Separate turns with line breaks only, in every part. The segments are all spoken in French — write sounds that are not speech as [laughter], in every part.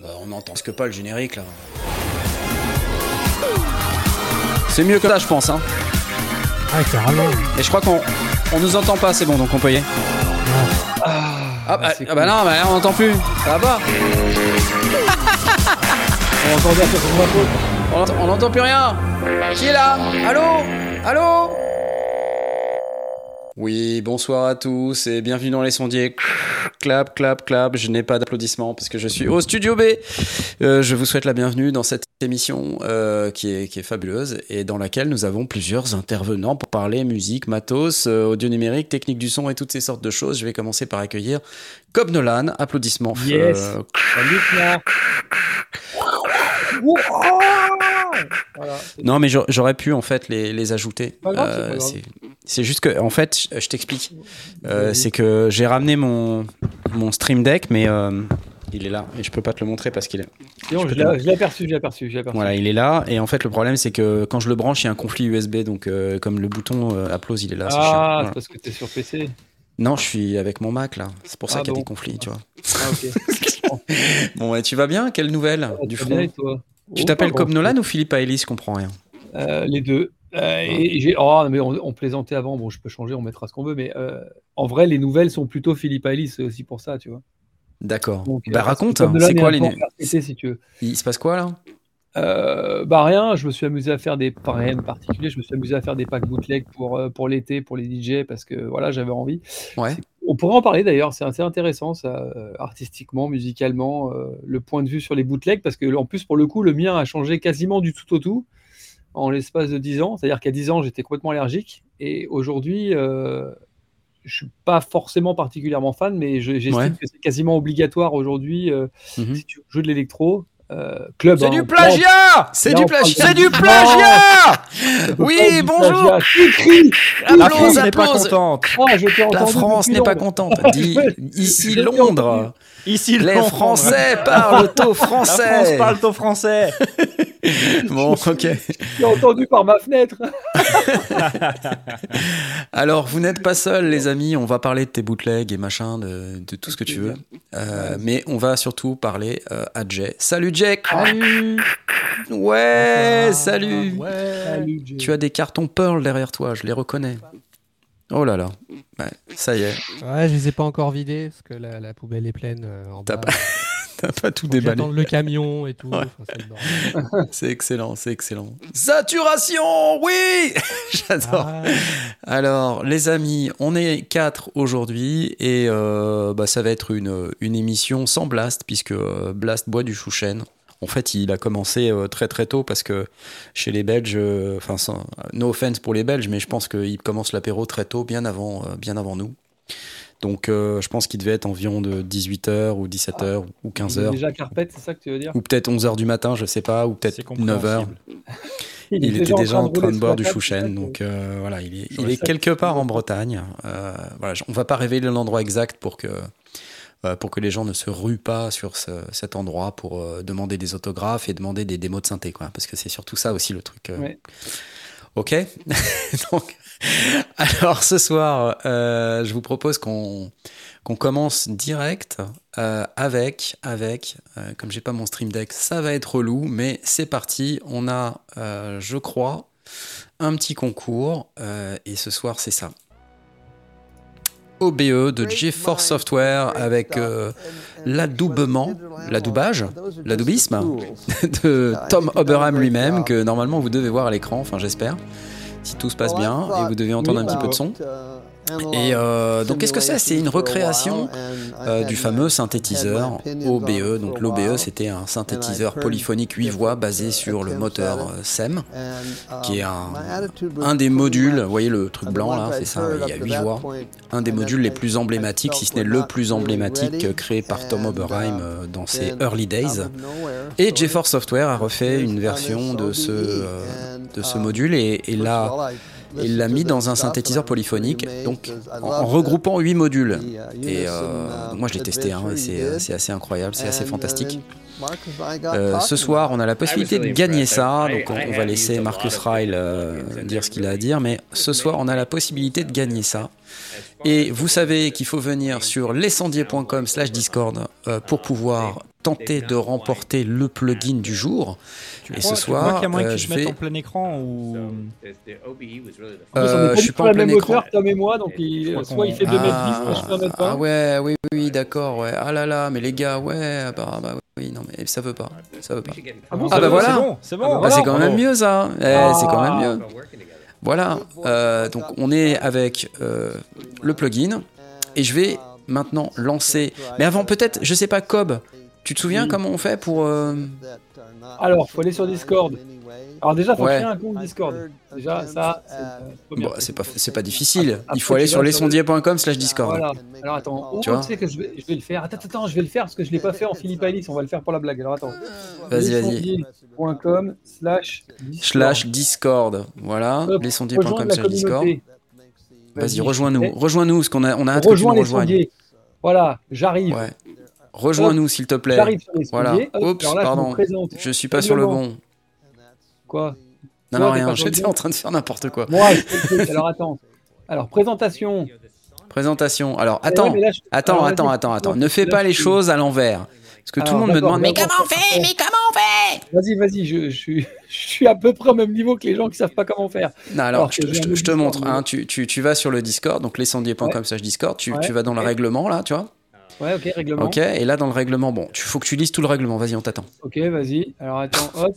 Bah, on entend ce que pas le générique là. C'est mieux que ça, je pense. Hein.
Ah, carrément.
Et je crois qu'on on nous entend pas, c'est bon, donc on peut y aller. Ah, ah, bah, ah bah non, bah, on n'entend plus. Ça va [laughs]
On entend faute.
On entend- On n'entend plus rien. Qui est là? Allô? Allô? Oui, bonsoir à tous et bienvenue dans les sondiers. Clap, clap, clap. Je n'ai pas d'applaudissements parce que je suis au studio B. Euh, je vous souhaite la bienvenue dans cette émission euh, qui, est, qui est fabuleuse et dans laquelle nous avons plusieurs intervenants pour parler musique, matos, euh, audio numérique, technique du son et toutes ces sortes de choses. Je vais commencer par accueillir Cobb Nolan. Applaudissements.
Yes.
Euh,
Salut. [laughs] Voilà.
Non, mais j'a- j'aurais pu en fait les, les ajouter. Euh, c'est juste que, en fait, je, je t'explique. Euh, c'est que j'ai ramené mon, mon Stream Deck, mais euh, il est là et je peux pas te le montrer parce qu'il est.
Sinon,
je
je l'ai aperçu, je l'ai aperçu.
Voilà, il est là. Et en fait, le problème, c'est que quand je le branche, il y a un conflit USB. Donc, comme le bouton applause, il est là. c'est.
Ah,
Voilà.
c'est parce que t'es sur PC.
Non, je suis avec mon Mac là. C'est pour ça
Ah
qu'il y a
bon.
des conflits, tu vois.
Ah, ok. [laughs]
Bon, ouais, tu vas bien? Quelle nouvelle du
Très
front
bien, toi?
Tu
Oh,
t'appelles comme. Nolan ou Philippe Aélis Je comprends rien.
Euh, Les deux. Euh, et j'ai- oh, mais on, on plaisantait avant, bon, je peux changer, on mettra ce qu'on veut, mais euh, en vrai, les nouvelles sont plutôt Philippe Alice, c'est aussi pour ça, tu vois.
D'accord. Bah raconte,
Nolan
c'est
est
quoi les.
RTT, si tu veux.
Il se passe quoi là?
Euh, bah rien, je me suis amusé à faire des pas rien de particulier, je me suis amusé à faire des packs bootleg pour pour l'été pour les DJ parce que voilà j'avais envie.
Ouais.
On pourrait en parler d'ailleurs, c'est assez intéressant ça, euh, artistiquement, musicalement, euh, le point de vue sur les bootlegs parce que en plus pour le coup le mien a changé quasiment du tout au tout en l'espace de 10 ans, c'est-à-dire qu'à 10 ans j'étais complètement allergique et aujourd'hui euh, je suis pas forcément particulièrement fan, mais je- j'estime
Ouais.
que c'est quasiment obligatoire aujourd'hui euh,
Mhm.
si tu joues de l'électro. Euh, club,
C'est
hein,
du plagiat C'est du plagiat C'est du plagiat Oui, bonjour
La France n'est pas contente.
Ah,
La France n'est pas contente. Dis ici Londres.
Ici,
Les
Londres.
Français parlent au
La France
français.
parle au français.
Bon, ok.
J'ai entendu par ma fenêtre. [laughs]
Alors, vous n'êtes pas seuls, les amis. On va parler de tes bootlegs et machin, de, de tout ce que tu veux. Euh, mais on va surtout parler euh, à Jay. Salut Jay
Salut.
Ouais, salut
Salut, Jay.
Tu as des cartons Pearl derrière toi, je les reconnais. Oh là là. Ouais, ça y est,
Ouais, je les ai pas encore vidés parce que la, la poubelle est pleine euh, en
T'as
bas.
pas- [laughs] t'as pas tout déballé.
le camion et tout.
Ouais.
enfin, c'est le bordel. [laughs]
C'est excellent, c'est excellent. Saturation, oui [laughs] J'adore.
Ah,
Alors, les amis, on est quatre aujourd'hui et euh, bah, ça va être une, une émission sans Blast puisque euh, Blast boit du chouchen. En fait, il a commencé euh, très très tôt parce que chez les Belges, euh, enfin, sans- no offense pour les Belges, mais je pense qu'il commence l'apéro très tôt, bien avant, euh, bien avant nous. Donc, euh, je pense qu'il devait être environ de 18h ou 17h ou
Il est
15h.
Déjà carpette, c'est ça que tu veux dire?
Ou peut-être 11h du matin, je sais pas, ou peut-être
C'est
9h.
compréhensible. [laughs]
Il, était déjà en train de boire du chouchen, donc euh, voilà, il est, il quelque part en Bretagne. Euh, voilà, on va pas révéler l'endroit exact pour que pour que les gens ne se ruent pas sur ce- cet endroit pour euh, demander des autographes et demander des démos de synthé, quoi, parce que c'est surtout ça aussi le truc. euh.
Ouais.
Ok. [laughs] donc, alors ce soir, euh, je vous propose qu'on qu'on commence direct euh, avec, avec, euh, comme j'ai pas mon stream deck, ça va être relou, mais c'est parti. On a, euh, je crois, un petit concours, euh, et ce soir c'est ça. OBE de GeForce Software avec euh, l'adoubement, l'adoubage, l'adoubisme [laughs] de Tom Oberham lui-même, que normalement vous devez voir à l'écran, enfin j'espère, si tout se passe bien, et vous devez entendre un petit peu de son. Et euh, donc qu'est-ce que c'est? C'est une recréation euh, du fameux synthétiseur OBE. Donc l'OBE c'était un synthétiseur polyphonique 8 voix basé sur le moteur euh, SEM, qui est un, un des modules, vous voyez le truc blanc là, c'est ça, il y a 8 voix, un des modules les plus emblématiques, si ce n'est le plus emblématique, euh, créé par Tom Oberheim euh, dans ses early days. Et GeForce Software a refait une version de ce, euh, de ce module et, et l'a il l'a mis dans un synthétiseur polyphonique, donc en, regroupant 8 modules. Et euh, moi je l'ai testé, hein, c'est c'est assez incroyable, c'est assez fantastique. Euh, ce soir, on a la possibilité de gagner ça, donc on, va laisser Marcus Ryle euh, dire ce qu'il a à dire, mais ce soir, on a la possibilité de gagner ça. Et vous savez qu'il faut venir sur lescendier.com slash discord euh, pour pouvoir tenter de remporter le plugin du jour.
Tu
Et
crois,
ce
tu crois
soir,
qu'il y a moyen
euh,
qu'ils
je vais-
en plein écran ou
plus,
Euh, je suis pas en plein
même
écran.
hauteur, Tom et moi, donc il- soit il fait 2 mètres 10,
Ah,
moi je fais 1 mètre 20.
ah ouais, oui, oui, oui, d'accord, ouais. Ah là là, mais les gars, ouais, bah, bah oui, non, mais ça veut pas, ça veut pas.
Ah bon,
Ah bah voilà.
C'est bon, c'est bon.
Ah bah
Bah,
voilà.
quand même mieux ça, Eh, c'est quand même
Ah.
mieux. Voilà, euh, donc on est avec euh, le plugin et je vais maintenant lancer. Mais avant, peut-être, je sais pas, Cobb, tu te souviens comment on fait pour. euh,
Alors, faut aller sur Discord. Alors déjà, faut
Ouais.
créer un compte Discord. Déjà, ça, c'est
Bon, pas, c'est pas difficile.
Après,
Il faut aller sur
sur le-
lesondiers.com slash Discord.
Voilà. Alors attends, oh,
Tu vois
tu sais que je vais, je vais le faire. Attends, attends, je vais le faire parce que je l'ai pas fait en Philippe Alice. On va le faire pour la blague. Alors attends.
Vas-y, vas-y.
lesondiers.com slash Discord.
Slash Discord. Voilà,
Hop,
lesondiers.com
Rejoindre la
slash Discord. Vas-y, rejoins-nous.
Eh,
Rejoins-nous, parce qu'on a, on a hâte que tu
Rejoins
nous rejoignes.
Voilà, j'arrive.
Ouais. Rejoins-nous, s'il te plaît. Voilà. Oups,
là,
pardon. Je suis pas sur le bon.
Quoi
Non, non, rien. J'étais en train de faire n'importe quoi.
Moi. Alors attends. Alors, présentation.
Présentation. Alors, attends. Attends, attends, attends, attends. Ne fais pas les choses à l'envers. Parce que tout le monde me demande, mais comment on fait? Mais comment on fait?
Vas-y, vas-y, je, je suis, [laughs] je suis à peu près au même niveau que les gens qui savent pas comment faire.
Non, alors,
Alors
je, te- je montre. Hein, tu, tu, tu vas sur le Discord, donc lescendiers.com slash Discord. Tu,
Ouais.
tu vas dans le règlement, là, tu vois.
Ouais, ok, règlement.
Ok, et là, dans le règlement, bon, il faut que tu lises tout le règlement. Vas-y, on t'attend.
Ok, vas-y. Alors attends, hop.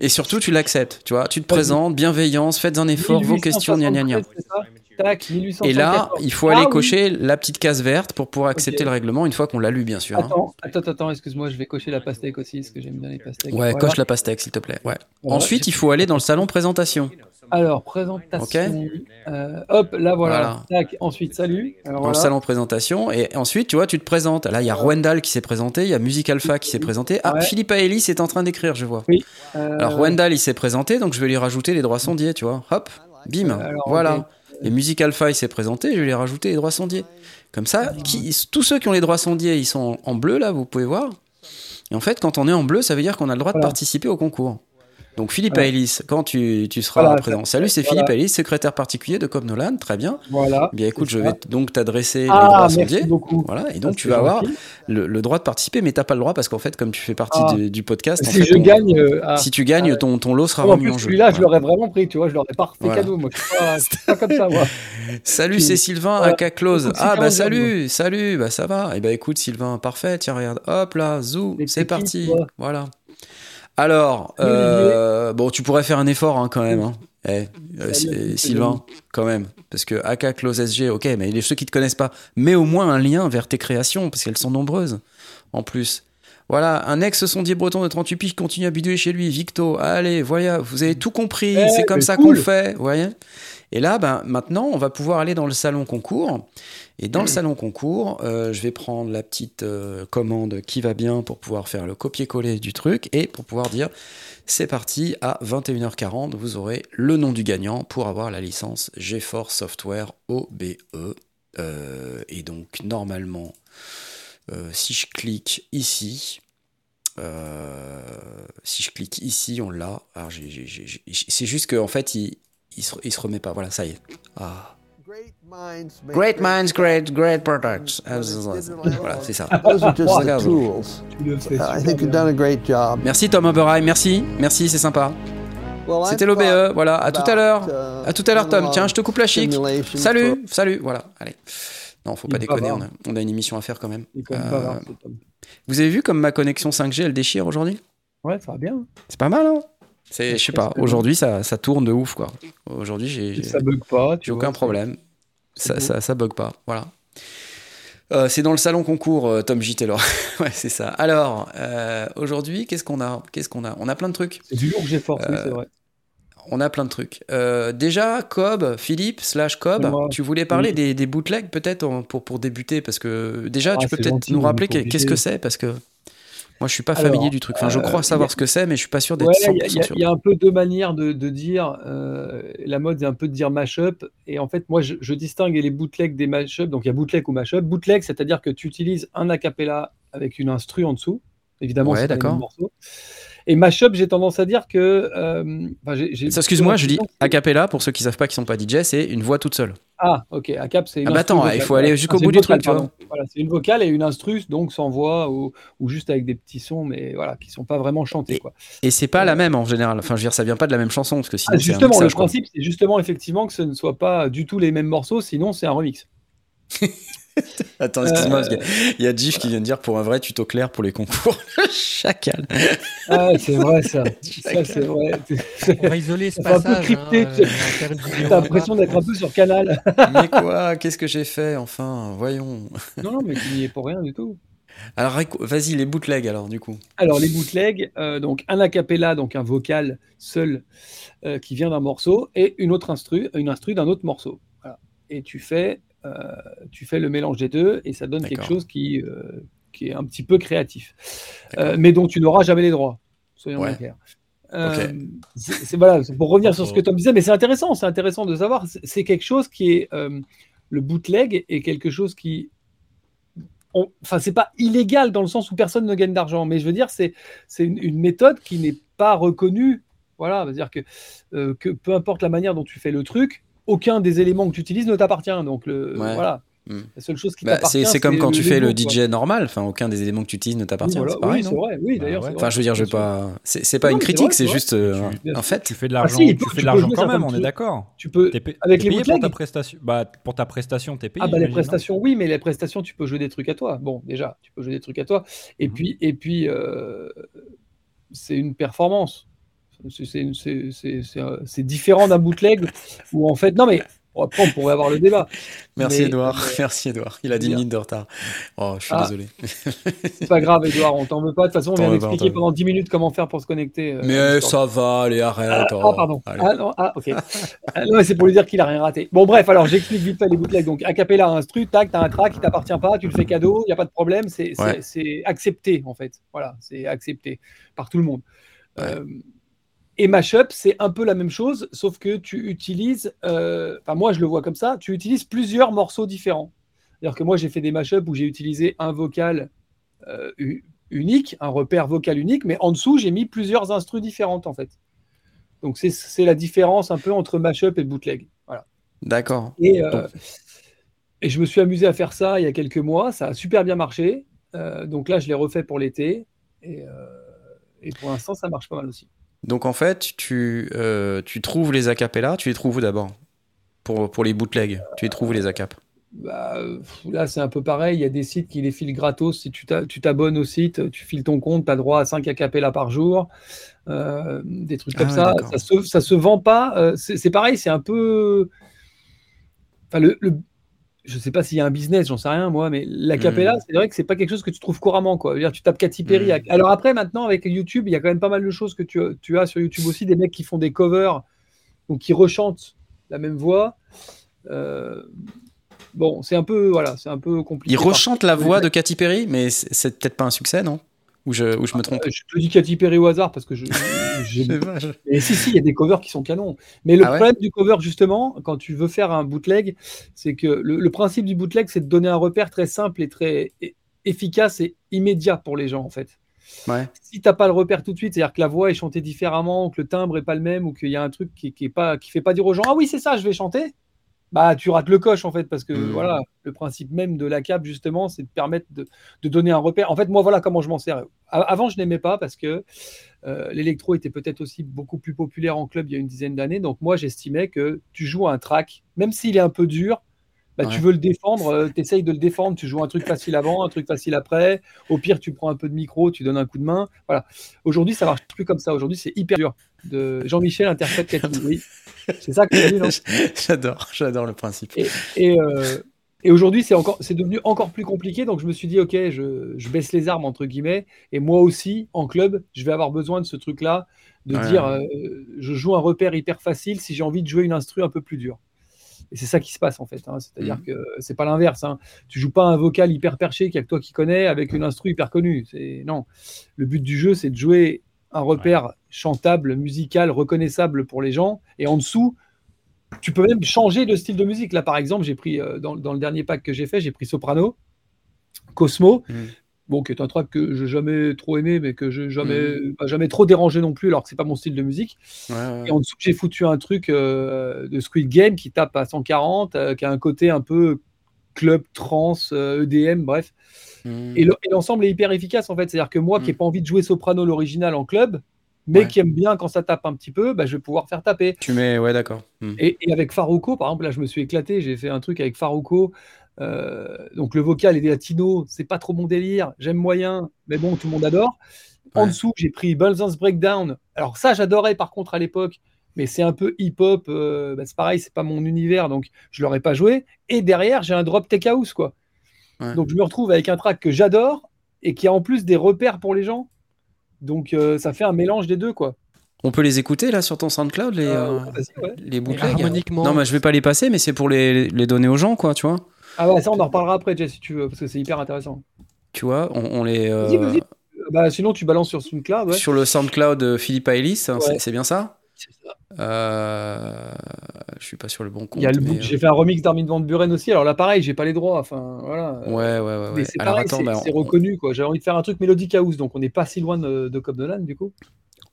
Et surtout, tu l'acceptes. Tu vois, tu te présentes, bienveillance, faites un effort, vos questions, gna gna gna.
1873, c'est ça Tac, 1874.
Et là, il faut
Ah
aller
oui.
cocher la petite case verte pour pouvoir accepter le règlement une fois qu'on l'a lu, bien sûr. hein.
Attends, attends, excuse-moi, je vais cocher la pastèque aussi, parce que j'aime bien les pastèques.
Ouais,
Voilà.
coche la pastèque, s'il te plaît. Ouais.
Voilà,
Ensuite, il faut aller dans le salon présentation.
Alors, présentation. Euh, hop, là, voilà. Tac, ensuite, salut. Alors,
Dans
voilà.
le salon présentation. Et ensuite, tu vois, tu te présentes. Là, il y a Rwendal qui s'est présenté, il y a Music Alpha qui s'est présenté. Ah,
Ouais.
Philippe Aélis est en train d'écrire, je vois.
Euh,
Alors, Rwendal, il s'est présenté, donc je vais lui rajouter les droits sondiers, tu vois. Hop, bim.
Alors,
voilà.
ok.
Et Music Alpha, il s'est présenté, je vais lui rajouter les droits sondiers. Comme ça, qui, tous ceux qui ont les droits sondiers, ils sont en bleu, là, vous pouvez voir. Et en fait, quand on est en bleu, ça veut dire qu'on a le droit de participer au concours. Donc Philippe
Voilà.
Aélis, quand tu, tu seras
Voilà,
présent. Salut, c'est
voilà.
Philippe Aélis, secrétaire particulier de Cobb Nolan, très bien.
Voilà.
Bien écoute, je vais donc t'adresser les
Ah,
droits
merci
sondiers.
beaucoup.
Voilà, et donc tu vas avoir le, le droit de participer, mais t'as pas le droit parce qu'en fait, comme tu fais partie
Ah.
de- du podcast, en
Si
fait,
je gagne. euh, ah.
si tu gagnes,
Ah.
ton, ton lot sera
en
remis
plus,
en jeu.
celui-là, je l'aurais vraiment pris, tu vois, je l'aurais pas fait cadeau. Moi, je suis pas, comme ça, moi. [laughs]
Salut, c'est Sylvain,
Voilà.
aka Close.
Écoute,
Ah bah salut, salut, bah ça va. Et bah écoute Sylvain, parfait, tiens regarde, hop là, zou,
Les
c'est parti. Voilà. Alors, euh, bon, tu pourrais faire un effort hein, quand même. Hein. Eh, euh. Sylvain, quand même. Parce que AK Close SG, ok, mais les ceux qui te connaissent pas, mets au moins un lien vers tes créations, parce qu'elles sont nombreuses, en plus. Voilà, un ex-sondier breton de 38 piges continue à bidouiller chez lui. Victo, allez, voilà, vous avez tout compris,
Eh,
c'est comme ça
cool.
qu'on fait, voyez Et là, ben, maintenant, on va pouvoir aller dans le salon concours. Et dans le salon concours, euh, je vais prendre la petite euh, commande qui va bien pour pouvoir faire le copier-coller du truc et pour pouvoir dire c'est parti, à 21h40, vous aurez le nom du gagnant pour avoir la licence GeForce Software OBE. Euh, et donc, normalement, euh, si je clique ici, euh, si je clique ici, on l'a. Alors, c'est juste qu'en fait, il, il, se, il se remet pas. Voilà, ça y est. Ah. Great minds, great, great products. Voilà, c'est ça. Merci Tom Oberheim, merci, merci, c'est sympa. C'était l'OBE, voilà, à tout à l'heure.
uh,
À tout à l'heure Tom, tiens, je te coupe la chic. Salut, salut, voilà, allez. Non, faut pas déconner, on a, on a une émission à faire quand même.
Quand
Euh. Vous avez vu comme ma connexion 5G, elle déchire aujourd'hui?
Ouais, ça va bien.
C'est pas mal, hein C'est, je sais pas, aujourd'hui ça, ça tourne de ouf, quoi. Aujourd'hui, j'ai,
Ça bug pas. tu
j'ai aucun problème.
c'est
Ça, ça, ça bug pas, voilà. Euh, c'est dans le salon concours, euh, Tom J. Taylor. [laughs] ouais, c'est ça. Alors, euh, aujourd'hui, qu'est-ce qu'on a? Qu'est-ce qu'on a? On a plein de trucs.
C'est du lourd que j'ai force, oui,
Euh,
c'est vrai.
On a plein de trucs. Euh, déjà, Cobb, Philippe, slash Cobb, tu voulais parler
Oui.
des, des bootlegs peut-être pour, pour débuter Parce que déjà,
Ah,
tu peux peut-être nous rappeler qu'est-ce que c'est Parce que moi, je suis pas
Alors,
familier du truc. Enfin, je
euh,
crois savoir
y a-
ce que c'est, mais je suis pas sûr d'être
Ouais,
100%
il y a- il y, a-
sûr.
il y a un peu deux manières de, de dire. euh, la mode, c'est un peu de dire mashup. Et en fait, moi, je, je distingue les bootlegs des mashup. Donc, il y a bootleg ou mashup. Bootleg, c'est-à-dire que tu utilises un acapella avec une instru en dessous. Évidemment,
Ouais,
c'est
d'accord.
morceaux. Et mashup, j'ai tendance à dire que. euh, enfin,
Excuse-moi, je dis a cappella, pour ceux qui savent pas qui sont pas DJ, c'est une voix toute seule.
Ah, ok, à cap, c'est une
Ah bah attends, il faut aller jusqu'au
Ah,
bout du truc.
Voilà, c'est une vocale et une instru, donc sans voix ou, ou juste avec des petits sons, mais voilà, qui sont pas vraiment chantés.
Et-
Quoi.
Et c'est pas la même en général. Enfin, je veux dire, ça vient pas de la même chanson, parce que sinon,
Ah, justement, le
mixage,
principe, c'est justement effectivement que ce ne soit pas du tout les mêmes morceaux, sinon c'est un remix. [laughs] [laughs]
Attends, excuse-moi,
Euh,
qu'il y a Gif qui vient de dire pour un vrai tuto clair pour les concours. [laughs] Chacal.
Ah, c'est vrai ça. ça c'est vrai.
On va isoler ce
un peu crypté,
hein,
T'as l'impression d'être un peu sur Canal. [laughs]
Mais quoi Qu'est-ce que j'ai fait Enfin, voyons.
non, non, mais tu n'y es pour rien du tout.
Alors, vas-y, les bootlegs alors, du coup.
Alors les bootlegs, euh, donc un a cappella, donc un vocal seul euh, qui vient d'un morceau, et une autre instru, une instru d'un autre morceau. Voilà. Et tu fais, euh, tu fais le mélange des deux, et ça donne quelque chose qui, euh, qui est un petit peu créatif, Euh, mais dont tu n'auras jamais les droits. Soyons
Ouais.
clairs. Euh, c'est- voilà, pour revenir sur ce que Tom disait, mais c'est intéressant, c'est intéressant de savoir. C'est- quelque chose qui est euh, le bootleg est quelque chose qui enfin, c'est pas illégal dans le sens où personne ne gagne d'argent, mais je veux dire, c'est c'est une, une méthode qui n'est pas reconnue. Voilà, c'est-à-dire que, euh, que peu importe la manière dont tu fais le truc, aucun des éléments que tu utilises ne t'appartient. Donc, le,
Ouais.
voilà.
Hmm.
La seule chose qui
Bah,
t'appartient,
c'est comme quand tu fais le
quoi.
DJ normal. Enfin, aucun des éléments que tu utilises ne
Oui,
t'appartient.
voilà.
c'est pareil,
Oui,
non
c'est vrai. Oui,
Bah
d'ailleurs.
ouais.
c'est
Enfin, je veux dire, je pas. C'est pas
Non,
une critique, c'est juste euh,
Tu- sûr.
fait.
Tu fais de
Ah,
l'argent,
si,
tu
tu
fais de l'argent quand même, on est d'accord.
Tu peux. Avec les
pour ta prestation. Bah, pour ta prestation, t'es payé.
Ah bah les prestations, oui, mais les prestations, tu peux jouer des trucs à toi. Bon, déjà, tu peux jouer des trucs à toi. Et
Mhm.
puis, et puis, euh, c'est une performance. C'est- c'est différent d'un bootleg où en fait, non mais après on pourrait avoir le débat.
Merci
Mais-
Edouard.
mais- [laughs]
Merci Edouard. Il a 10
Bien.
minutes de retard. Oh, je suis
Ah.
désolé. [laughs]
C'est pas grave, Edouard, on t'en veut pas. De toute façon, on vient d'expliquer pendant 10 minutes comment faire pour se connecter. euh,
Mais euh, ça va, allez, arrête.
Ah,
oh.
ah, pardon.
Allez.
Ah, non, ah, ok. Ah, non, mais c'est pour lui dire qu'il a rien raté. Bon, bref, alors j'explique vite fait les bootlegs. Donc, acapella, instru, tac, t'as un track qui t'appartient pas, tu le fais cadeau, il n'y a pas de problème, c'est
Ouais.
accepté en fait. Voilà, c'est accepté par tout le monde.
Ouais.
Euh, et mashup, c'est un peu la même chose, sauf que tu utilises, euh, enfin, moi je le vois comme ça, tu utilises plusieurs morceaux différents. C'est-à-dire que moi j'ai fait des mashups où j'ai utilisé un vocal euh, unique, un repère vocal unique, mais en dessous j'ai mis plusieurs instrus différentes en fait. Donc c'est- c'est la différence un peu entre mashup et bootleg. Voilà.
D'accord.
Et, euh, et je me suis amusé à faire ça il y a quelques mois, ça a super bien marché. Donc là je l'ai refait pour l'été et, et pour l'instant ça marche pas mal aussi.
Donc en fait, tu, euh, tu trouves les acapellas, tu les trouves où d'abord? Pour, pour les bootlegs, tu les trouves où les acap
Bah, là c'est un peu pareil, il y a des sites qui les filent gratos. Si tu t'a- tu t'abonnes au site, tu files ton compte, tu as droit à 5 acapellas par jour. Euh, des trucs comme
Ah,
ça. Ça se, ça se vend pas. euh, c'est c'est pareil, c'est un peu. Enfin, le, le- Je sais pas s'il y a un business, j'en sais rien moi, mais l'acapella,
Hmm.
c'est vrai que c'est pas quelque chose que tu trouves couramment. Quoi. Dire, tu tapes Katy Perry.
Hmm.
Alors après, maintenant, avec YouTube, il y a quand même pas mal de choses que tu, tu as sur YouTube aussi, des mecs qui font des covers, donc qui rechantent la même voix. Euh, Bon, c'est un peu, voilà, c'est un peu compliqué.
Ils rechantent la voix de Katy Perry, mais c'est peut-être pas un succès, non? Ou je, ou je me trompe
Euh, Je te dis Katy Perry au hasard parce que je. Et [laughs] si, si, il y a des covers qui sont canons. Mais le
Ah ouais
problème du cover, justement, quand tu veux faire un bootleg, c'est que le, le principe du bootleg, c'est de donner un repère très simple et très efficace et immédiat pour les gens, en fait.
Ouais.
Si tu n'as pas le repère tout de suite, c'est-à-dire que la voix est chantée différemment, que le timbre est pas le même, ou qu'il y a un truc qui, qui est pas, qui fait pas dire aux gens Ah oui, c'est ça, je vais chanter. Bah, tu rates le coche en fait, parce que
Mm.
voilà, le principe même de la cape, justement, c'est de permettre de, de donner un repère. En fait, moi, voilà comment je m'en sers. Avant, je n'aimais pas parce que euh, l'électro était peut-être aussi beaucoup plus populaire en club il y a une dizaine d'années. Donc, moi, j'estimais que tu joues un track, même s'il est un peu dur, bah, tu veux le défendre, tu essayes de le défendre, tu joues un truc facile avant, un truc facile après. Au pire, tu prends un peu de micro, tu donnes un coup de main. Voilà. Aujourd'hui, ça marche plus comme ça. Aujourd'hui, c'est hyper dur. De Jean-Michel interprète Cathy. Oui, c'est ça que tu non? [laughs]
J'adore, j'adore le principe.
Et, et, euh, et aujourd'hui, c'est encore, c'est devenu encore plus compliqué. Donc, je me suis dit, ok, je, je baisse les armes entre guillemets. Et moi aussi, en club, je vais avoir besoin de ce truc-là, de
Ouais.
dire, euh, je joue un repère hyper facile si j'ai envie de jouer une instru un peu plus dure. Et c'est ça qui se passe en fait. hein. C'est-à-dire
Mhm.
que c'est pas l'inverse. Hein. Tu joues pas un vocal hyper perché qu'il y a que toi qui connais avec une instru hyper connue. C'est non. Le but du jeu, c'est de jouer un repère chantable, musical, reconnaissable pour les gens. Et en dessous, tu peux même changer de style de musique. Là, par exemple, j'ai pris euh, dans, dans le dernier pack que j'ai fait, j'ai pris soprano, Cosmo.
Mhm.
Bon, qui est un track que j'ai jamais trop aimé, mais que j'ai jamais,
Mhm.
jamais trop dérangé non plus, alors que c'est pas mon style de musique.
Ouais, ouais.
Et en dessous, j'ai foutu un truc euh, de Squid Game qui tape à 140, euh, qui a un côté un peu club, trans, euh, EDM, bref.
Hmm.
Et le- et l'ensemble est hyper efficace en fait. C'est-à-dire que moi qui n'ai
Mm.
pas envie de jouer Soprano l'original en club, mais
Ouais.
qui aime bien quand ça tape un petit peu, bah, je vais pouvoir faire taper.
Tu mets, ouais, d'accord.
Et, et avec Farouko, par exemple, là je me suis éclaté, j'ai fait un truc avec Farouko. Euh, donc le vocal est des latinos, c'est pas trop mon délire, j'aime moyen, mais bon, tout le monde adore. En
Ouais.
dessous, j'ai pris Balzan's Breakdown. Alors ça, j'adorais par contre à l'époque, mais c'est un peu hip-hop, euh, bah, c'est pareil, c'est pas mon univers, donc je l'aurais pas joué. Et derrière, j'ai un drop tech house, quoi.
Ouais.
Donc je me retrouve avec un track que j'adore et qui a en plus des repères pour les gens. Donc euh, ça fait un mélange des deux, quoi.
On peut les écouter là sur ton SoundCloud, les,
Euh,
euh,
ouais.
les bootlegs
harmoniquement.
Non, mais je vais pas les passer, mais c'est pour les, les donner aux gens, quoi, tu vois.
Ah ouais, ça on en reparlera après, Jess, si tu veux, parce que c'est hyper intéressant.
Tu vois, on, on les. euh,
Vas-y, vas-y. Bah, sinon, tu balances sur SoundCloud. Ouais.
Sur le SoundCloud Philippe Ellis, hein, c'est-
Ouais.
c'est bien ça? Euh... Je suis pas sur le bon compte.
J'ai fait un remix d'Armin Van Buren aussi. Alors là, pareil, j'ai pas les droits. Enfin, voilà.
Ouais, ouais, ouais.
C'est
bah, on-
reconnu. quoi. J'ai envie de faire un truc mélodique house, donc on n'est pas si loin de, de Cobb Nolan, du coup.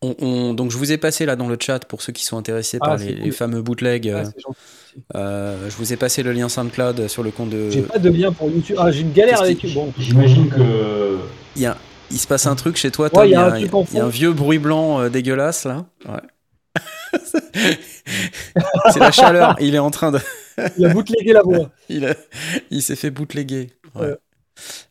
on- on- donc je vous ai passé là dans le chat pour ceux qui sont intéressés
Ah,
par les,
cool.
les fameux bootlegs.
Ouais,
euh, euh, je vous ai passé le lien SoundCloud sur le compte de.
J'ai pas de lien pour YouTube. Ah, j'ai une galère avec eux. Bon,
J'imagine que.
Il, y a- il se passe un truc chez toi,
Ouais,
Tom.
il y a
il,
un
y a, y un vieux bruit blanc euh, dégueulasse là. Ouais. C'est la chaleur. Il est en train de.
il a bootlegué la voix. [laughs]
il, a- il s'est fait bootleguer. Ouais.
Ouais.